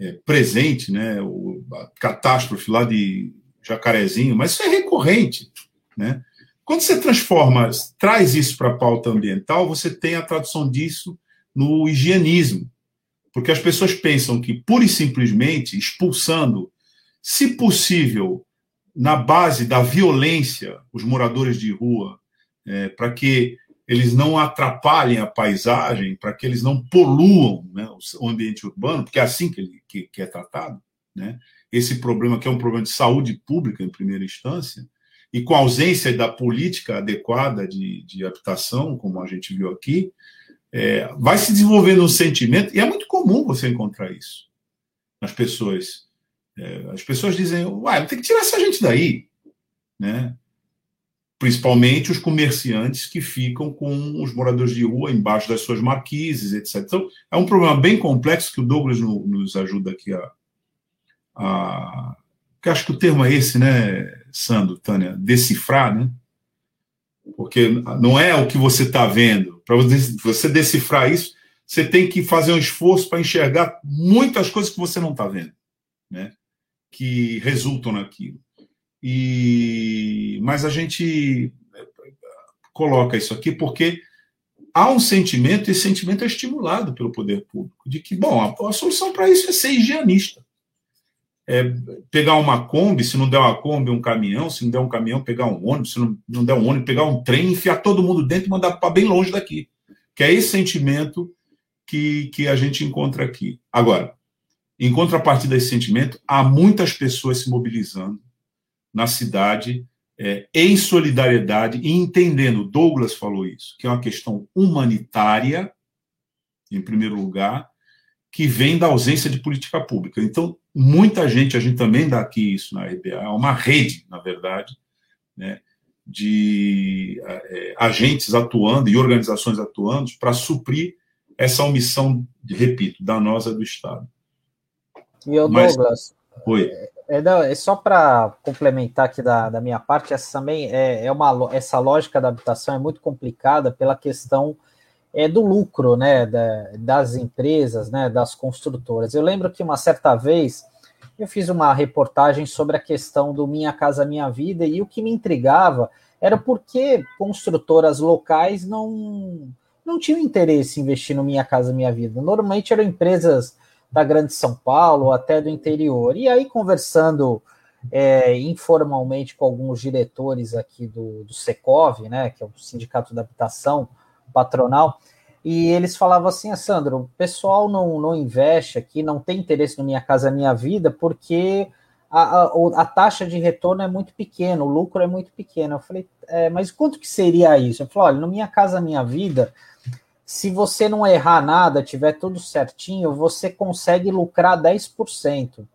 é, presente, né, o, a catástrofe lá de Jacarezinho, mas isso é recorrente, né? Quando você transforma, traz isso para a pauta ambiental, você tem a tradução disso no higienismo, porque as pessoas pensam que pura e simplesmente expulsando, se possível, na base da violência, os moradores de rua, é, para que eles não atrapalhem a paisagem, para que eles não poluam né, o ambiente urbano, porque é assim que, ele, que, que é tratado. Né? Esse problema que é um problema de saúde pública, em primeira instância, e com a ausência da política adequada de, de habitação, como a gente viu aqui, é, vai se desenvolvendo um sentimento, e é muito comum você encontrar isso nas pessoas. É, as pessoas dizem, uai, tem que tirar essa gente daí. Né? Principalmente os comerciantes que ficam com os moradores de rua embaixo das suas marquises, etc. Então, é um problema bem complexo que o Douglas no, nos ajuda aqui a, a. Que acho que o termo é esse, né, Sandro, Tânia? Decifrar, né? Porque não é o que você está vendo. Para você decifrar isso, você tem que fazer um esforço para enxergar muitas coisas que você não está vendo, né? Que resultam naquilo. E mas a gente eh, coloca isso aqui porque há um sentimento, e esse sentimento é estimulado pelo poder público, de que, bom, a, a solução para isso é ser higienista. É pegar uma Kombi, se não der uma Kombi, um caminhão, se não der um caminhão, pegar um ônibus, se não, não der um ônibus, pegar um trem, enfiar todo mundo dentro e mandar para bem longe daqui. Que é esse sentimento que, que a gente encontra aqui. Agora, em contrapartida desse sentimento, há muitas pessoas se mobilizando na cidade é, em solidariedade e entendendo, Douglas falou isso, que é uma questão humanitária, em primeiro lugar, que vem da ausência de política pública. Então, muita gente, a gente também dá aqui isso na RBA, é uma rede, na verdade, né, de é, agentes atuando e organizações atuando para suprir essa omissão, repito, danosa do Estado. E o Douglas, Mas, oi. É, não, é só para complementar aqui da, da minha parte, essa também é, é uma essa lógica da habitação é muito complicada pela questão é do lucro, né, da, das empresas, né, das construtoras. Eu lembro que uma certa vez eu fiz uma reportagem sobre a questão do Minha Casa Minha Vida e o que me intrigava era porque construtoras locais não, não tinham interesse em investir no Minha Casa Minha Vida. Normalmente eram empresas da Grande São Paulo até do interior. E aí, conversando é, informalmente com alguns diretores aqui do, do Secov, né, que é o Sindicato da Habitação Patronal, e eles falavam assim, ah, Sandro, o pessoal não, não investe aqui, não tem interesse no Minha Casa Minha Vida, porque a, a, a taxa de retorno é muito pequena, o lucro é muito pequeno. Eu falei, é, mas quanto que seria isso? Eu falei, olha, no Minha Casa Minha Vida, se você não errar nada, tiver tudo certinho, você consegue lucrar 10%.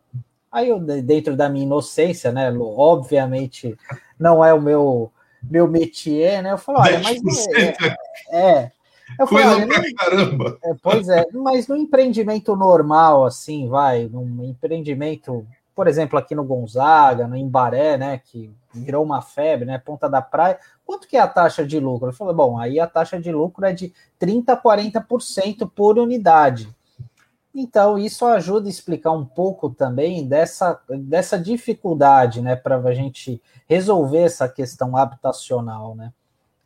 Aí eu, dentro da minha inocência, né, obviamente não é o meu meu métier, né? Eu falo, olha, mas é, é, eu Coisa falei, pra caramba. É, pois é, mas no empreendimento normal, assim, vai, num empreendimento, por exemplo, aqui no Gonzaga, no Embaré, né, que virou uma febre, né, Ponta da Praia, quanto que é a taxa de lucro? Eu falei, bom, aí a taxa de lucro é de 30% a 40% por unidade. Então, isso ajuda a explicar um pouco também dessa, dessa dificuldade, né, para a gente resolver essa questão habitacional, né.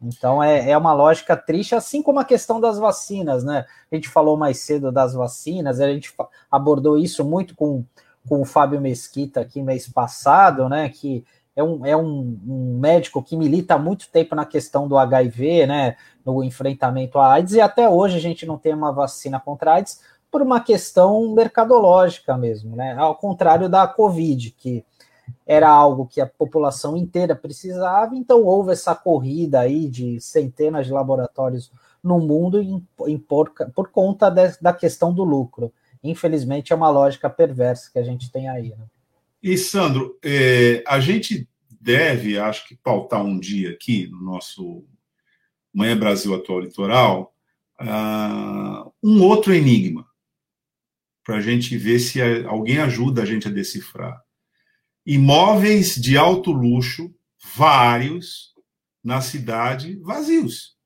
Então é, é uma lógica triste, assim como a questão das vacinas, né? A gente falou mais cedo das vacinas, a gente abordou isso muito com, com o Fábio Mesquita aqui mês passado, né? Que é um, é um, um médico que milita há muito tempo na questão do HIV, né? No enfrentamento à AIDS, e até hoje a gente não tem uma vacina contra AIDS por uma questão mercadológica mesmo, né? Ao contrário da Covid, que era algo que a população inteira precisava, então houve essa corrida aí de centenas de laboratórios no mundo em, em por, por, conta de, da questão do lucro. Infelizmente é uma lógica perversa que a gente tem aí. Né? E Sandro, é, a gente deve, acho que pautar um dia aqui no nosso Manhã Brasil Atual Litoral uh, um outro enigma para a gente ver se alguém ajuda a gente a decifrar imóveis de alto luxo, vários, na cidade, vazios.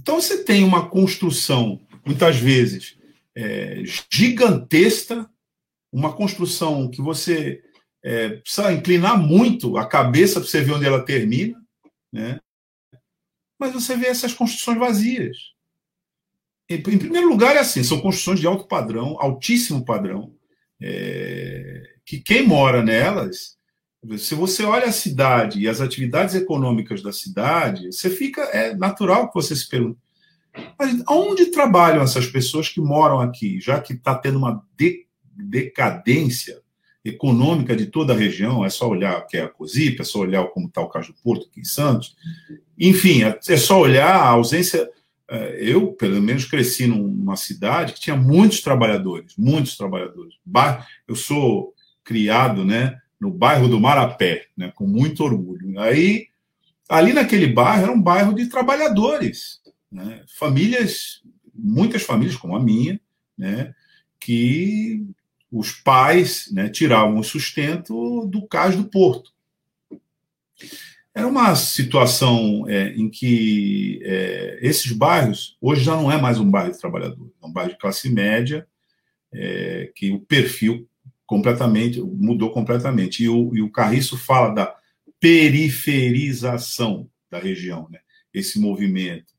Então você tem uma construção, muitas vezes, é, gigantesca, uma construção que você é, precisa inclinar muito a cabeça para você ver onde ela termina, né? mas você vê essas construções vazias. Em, em primeiro lugar, é assim: são construções de alto padrão, altíssimo padrão, é, que quem mora nelas, se você olha a cidade e as atividades econômicas da cidade, você fica, é natural que você se pergunte, mas onde trabalham essas pessoas que moram aqui, já que está tendo uma de, decadência econômica de toda a região, é só olhar que é a COSIP, é só olhar como está o do Porto aqui em Santos, enfim, é só olhar a ausência é, eu, pelo menos, cresci numa cidade que tinha muitos trabalhadores, muitos trabalhadores. Eu sou criado, né, no bairro do Marapé, né, com muito orgulho. Aí, ali naquele bairro era um bairro de trabalhadores, né, famílias, muitas famílias como a minha, né, que os pais né, tiravam o sustento do cais do porto. Era uma situação é, em que é, esses bairros, hoje já não é mais um bairro de trabalhador, é um bairro de classe média, é, que o perfil completamente mudou completamente. E o, e o Carriço fala da periferização da região, né? esse movimento.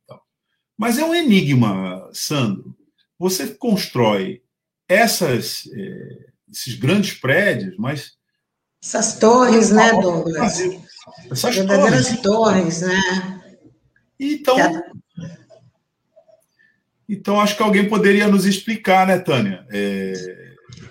Mas é um enigma, Sandro. Você constrói essas, é, esses grandes prédios, mas. Essas torres, né, Douglas? Essas Verdadeiras torres, torres né? Então, então, acho que alguém poderia nos explicar, né, Tânia? É,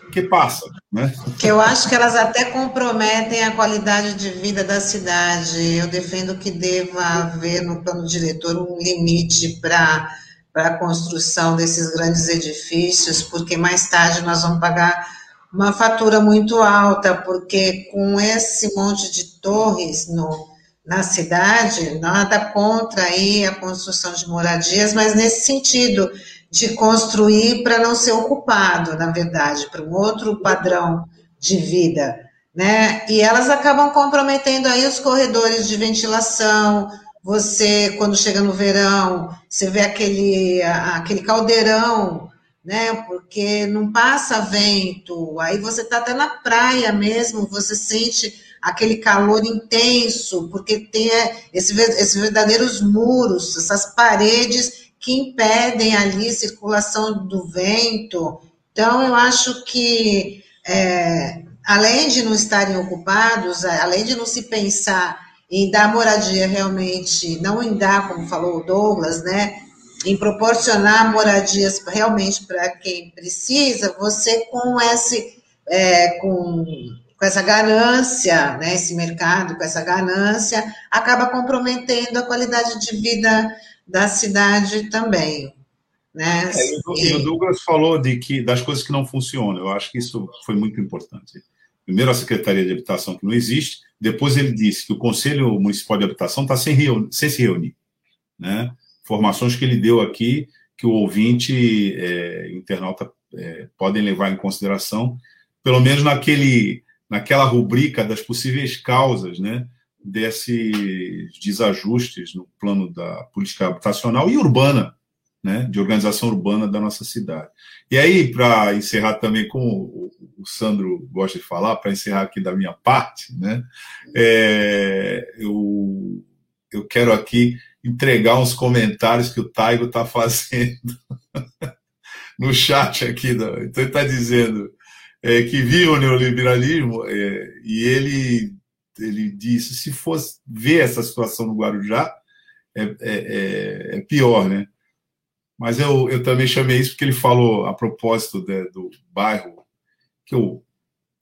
o que passa, né? Que eu acho que elas até comprometem a qualidade de vida da cidade. Eu defendo que deva haver no plano diretor um limite para para a construção desses grandes edifícios, porque mais tarde nós vamos pagar uma fatura muito alta, porque com esse monte de torres no, na cidade, nada contra aí a construção de moradias, mas nesse sentido de construir para não ser ocupado, na verdade, para um outro padrão de vida, né? E elas acabam comprometendo aí os corredores de ventilação. Você, quando chega no verão, você vê aquele, aquele caldeirão né? Porque não passa vento, aí você está até na praia mesmo, você sente aquele calor intenso, porque tem é, esse, esses verdadeiros muros, essas paredes que impedem ali a circulação do vento. Então, eu acho que, é, além de não estarem ocupados, além de não se pensar em dar moradia realmente, não em dar, como falou o Douglas, né? Em proporcionar moradias realmente para quem precisa, você com esse, é, com com essa ganância, né, esse mercado, com essa ganância, acaba comprometendo a qualidade de vida da cidade também. Né? É, e, o Douglas falou de que, das coisas que não funcionam, eu acho que isso foi muito importante. Primeiro, a Secretaria de Habitação, que não existe, depois ele disse que o Conselho Municipal de Habitação está sem, sem se reunir. Né? Informações que ele deu aqui, que o ouvinte, é, internauta, é, podem levar em consideração, pelo menos naquele naquela rubrica das possíveis causas né, desses desajustes no plano da política habitacional e urbana, né, de organização urbana da nossa cidade. E aí, para encerrar também, como o Sandro gosta de falar, para encerrar aqui da minha parte, né, é, eu, eu quero aqui entregar uns comentários que o Taigo está fazendo no chat aqui. então, ele está dizendo é, que viu o neoliberalismo é, e ele, ele disse: se fosse ver essa situação no Guarujá, é, é, é, é pior, né? Mas eu, eu também chamei isso porque ele falou a propósito de, do bairro, que eu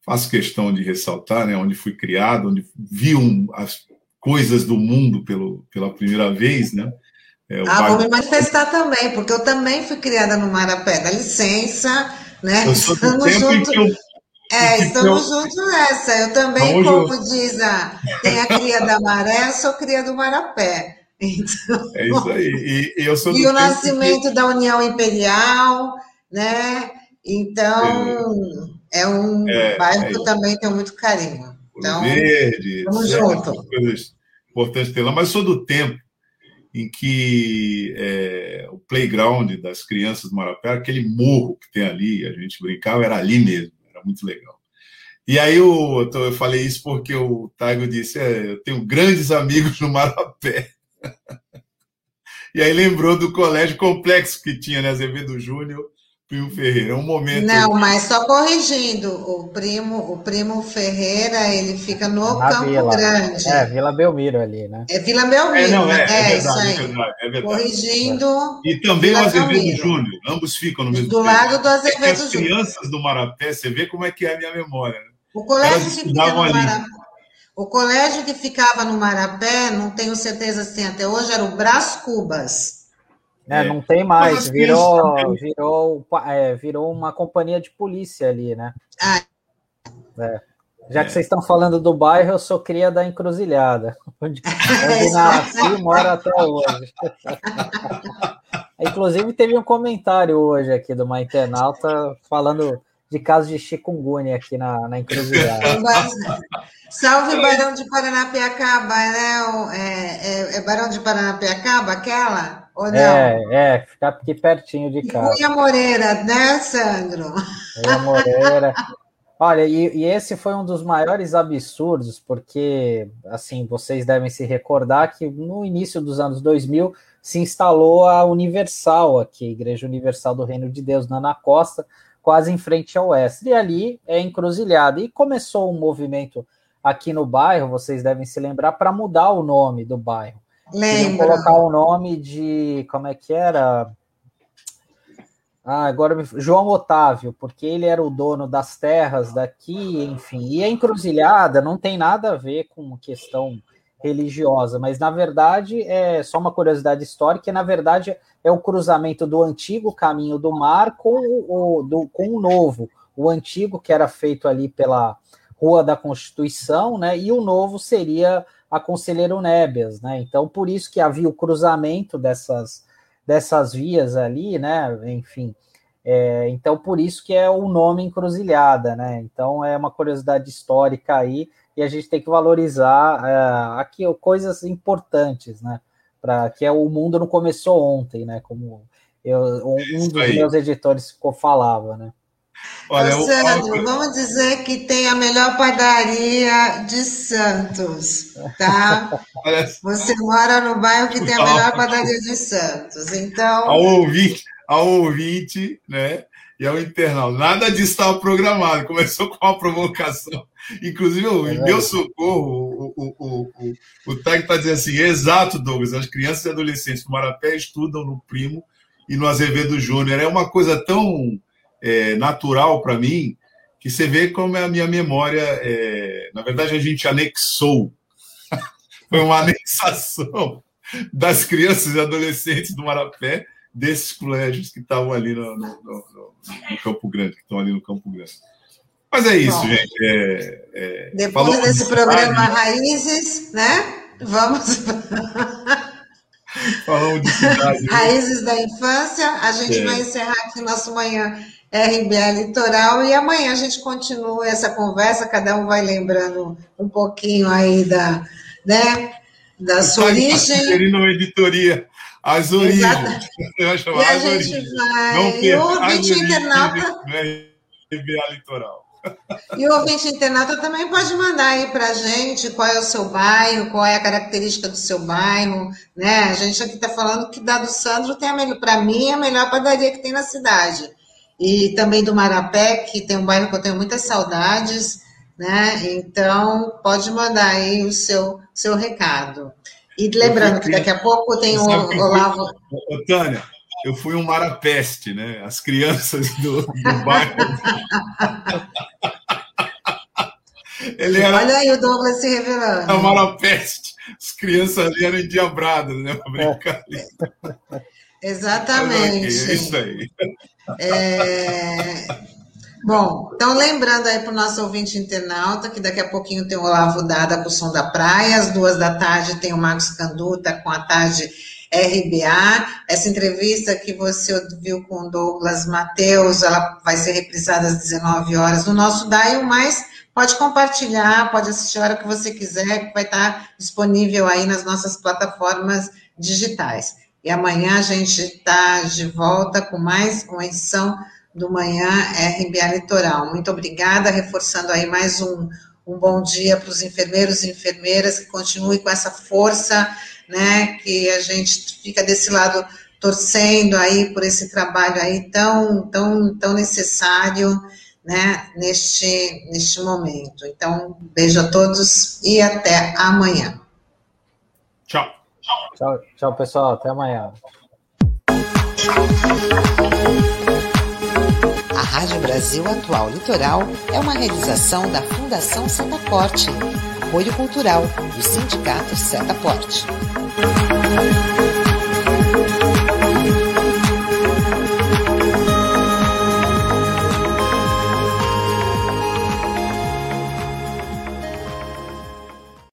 faço questão de ressaltar, né, onde fui criado, onde vi um, as coisas do mundo pelo, pela primeira vez, né? É, ah, bairro... vou me manifestar também, porque eu também fui criada no Marapé. Dá licença, né? Eu estamos juntos. Eu, é, estamos eu... juntos nessa. Eu também, Vamos como juntos. diz a, tem a cria da maré, eu sou cria do Marapé. Então, é isso aí. E, eu sou e o nascimento que... da União Imperial, né? Então, é, é um é, bairro é que eu também tenho muito carinho. Então, verde, vamos junto. Coisas importantes ter lá, mas sou do tempo em que é, o playground das crianças do Marapé, aquele morro que tem ali, a gente brincava, era ali mesmo, era muito legal. E aí eu, eu falei isso porque o Taigo disse, é, eu tenho grandes amigos no Marapé. E aí lembrou do colégio complexo que tinha, né, Azevedo Júnior, Primo Ferreira. É um momento. Não, mas só corrigindo, o primo, o primo Ferreira, ele fica no Na Campo Vila. Grande. É, Vila Belmiro ali, né? É Vila Belmiro, é, não, é, é, é verdade, isso aí. É verdade, é verdade. Corrigindo. E também Vila o Azevedo Júnior, ambos ficam no mesmo Do lado do Azevedo Júnior. As crianças do Marapé, você vê como é que é a minha memória. Né? O colégio que fica no Marapé. O colégio que ficava no Marapé, não tenho certeza se tem até hoje, era o Brás Cubas. É, é, não tem mais, virou, virou, é, virou uma companhia de polícia ali, né? Ah. É. Já que vocês estão falando do bairro, eu sou cria da encruzilhada, onde, onde nasci e moro até hoje. Inclusive, teve um comentário hoje aqui de uma internauta falando de casos de chikungunya aqui na, na encruzilhada. Salve Barão de Paranapiacaba, né? É, é, é Barão de Paranapiacaba aquela? Ou não? É, é, ficar aqui pertinho de casa. Cunha Moreira, né, Sandro? Cunha Moreira. Olha, e, e, esse foi um dos maiores absurdos, porque, assim, vocês devem se recordar que no início dos anos 2000 se instalou a Universal aqui, a Igreja Universal do Reino de Deus, na Ana Costa, quase em frente ao oeste. E ali é encruzilhada. E começou um movimento aqui no bairro, vocês devem se lembrar, para mudar o nome do bairro. Lembra. colocar o nome de. Como é que era? Ah, agora João Otávio, porque ele era o dono das terras daqui, enfim. E a encruzilhada não tem nada a ver com questão religiosa, mas na verdade é só uma curiosidade histórica, na verdade é o cruzamento do antigo caminho do mar com o, do, com o novo. O antigo, que era feito ali pela Rua da Constituição, né? E o novo seria a Conselheiro Nébias, né? Então, por isso que havia o cruzamento dessas, dessas vias ali, né? Enfim, é, então por isso que é o nome encruzilhada, né? Então é uma curiosidade histórica aí e a gente tem que valorizar é, aqui coisas importantes, né? Para que é o mundo não começou ontem, né? Como eu, um dos meus editores falava, né? Olha, Sandro, eu... vamos dizer que tem a melhor padaria de Santos, tá? Você mora no bairro que tem a melhor padaria de Santos, então... Ao ouvinte, ao ouvinte, né? E ao internal. Nada disso estava programado, começou com uma provocação. Inclusive, o é meu socorro, o, o, o, o, o TAG está dizendo assim: exato, Douglas, as crianças e adolescentes do Marapé estudam no Primo e no Azevedo Júnior. É uma coisa tão é, natural para mim que você vê como é a minha memória. É... Na verdade, a gente anexou. Foi uma anexação das crianças e adolescentes do Marapé desses colégios que estavam ali no, no, no, no, Campo Grande, que estão ali no Campo Grande. Mas é isso, Bom, gente. É, é... Depois desse programa Raízes, né? Vamos. Falamos de cidade. Né? Raízes da infância. A gente é. vai encerrar aqui nosso manhã RBA Litoral e amanhã a gente continua essa conversa. Cada um vai lembrando um pouquinho aí da, né, da sua origem. uma editoria. As origens. e a gente origens. vai. E o ouvinte internauta. RBA Litoral. E o ouvinte internauta também pode mandar aí para a gente qual é o seu bairro, qual é a característica do seu bairro, né? A gente aqui está falando que Dado Sandro tem a melhor, para mim, a melhor padaria que tem na cidade. E também do Marapé, que tem um bairro que eu tenho muitas saudades, né? Então, pode mandar aí o seu, seu recado. E lembrando que daqui a pouco tem o Olavo. Ô, Tânia, eu fui um marapeste, né? As crianças do, do bairro. Ele era... Olha aí o Douglas se revelando. A marapeste. As crianças ali eram endiabradas, né? Brincar ali. Exatamente. É isso aí. É... Bom, então lembrando aí para o nosso ouvinte internauta que daqui a pouquinho tem o Olavo Dada com o Som da Praia, às duas da tarde tem o Marcos Canduta com a tarde RBA. Essa entrevista que você viu com o Douglas Mateus, ela vai ser reprisada às 19 horas no nosso DAIO, mas pode compartilhar, pode assistir a hora que você quiser, que vai estar disponível aí nas nossas plataformas digitais. E amanhã a gente está de volta com mais uma edição do Manhã RBA Litoral. Muito obrigada, reforçando aí mais um, um bom dia para os enfermeiros e enfermeiras, que continue com essa força, né, que a gente fica desse lado torcendo aí por esse trabalho aí tão, tão, tão necessário, né, neste, neste momento. Então, beijo a todos e até amanhã. Tchau. Tchau, tchau pessoal. Até amanhã. A Rádio Brasil Atual Litoral é uma realização da Fundação Setaporte, apoio cultural do Sindicato Setaporte.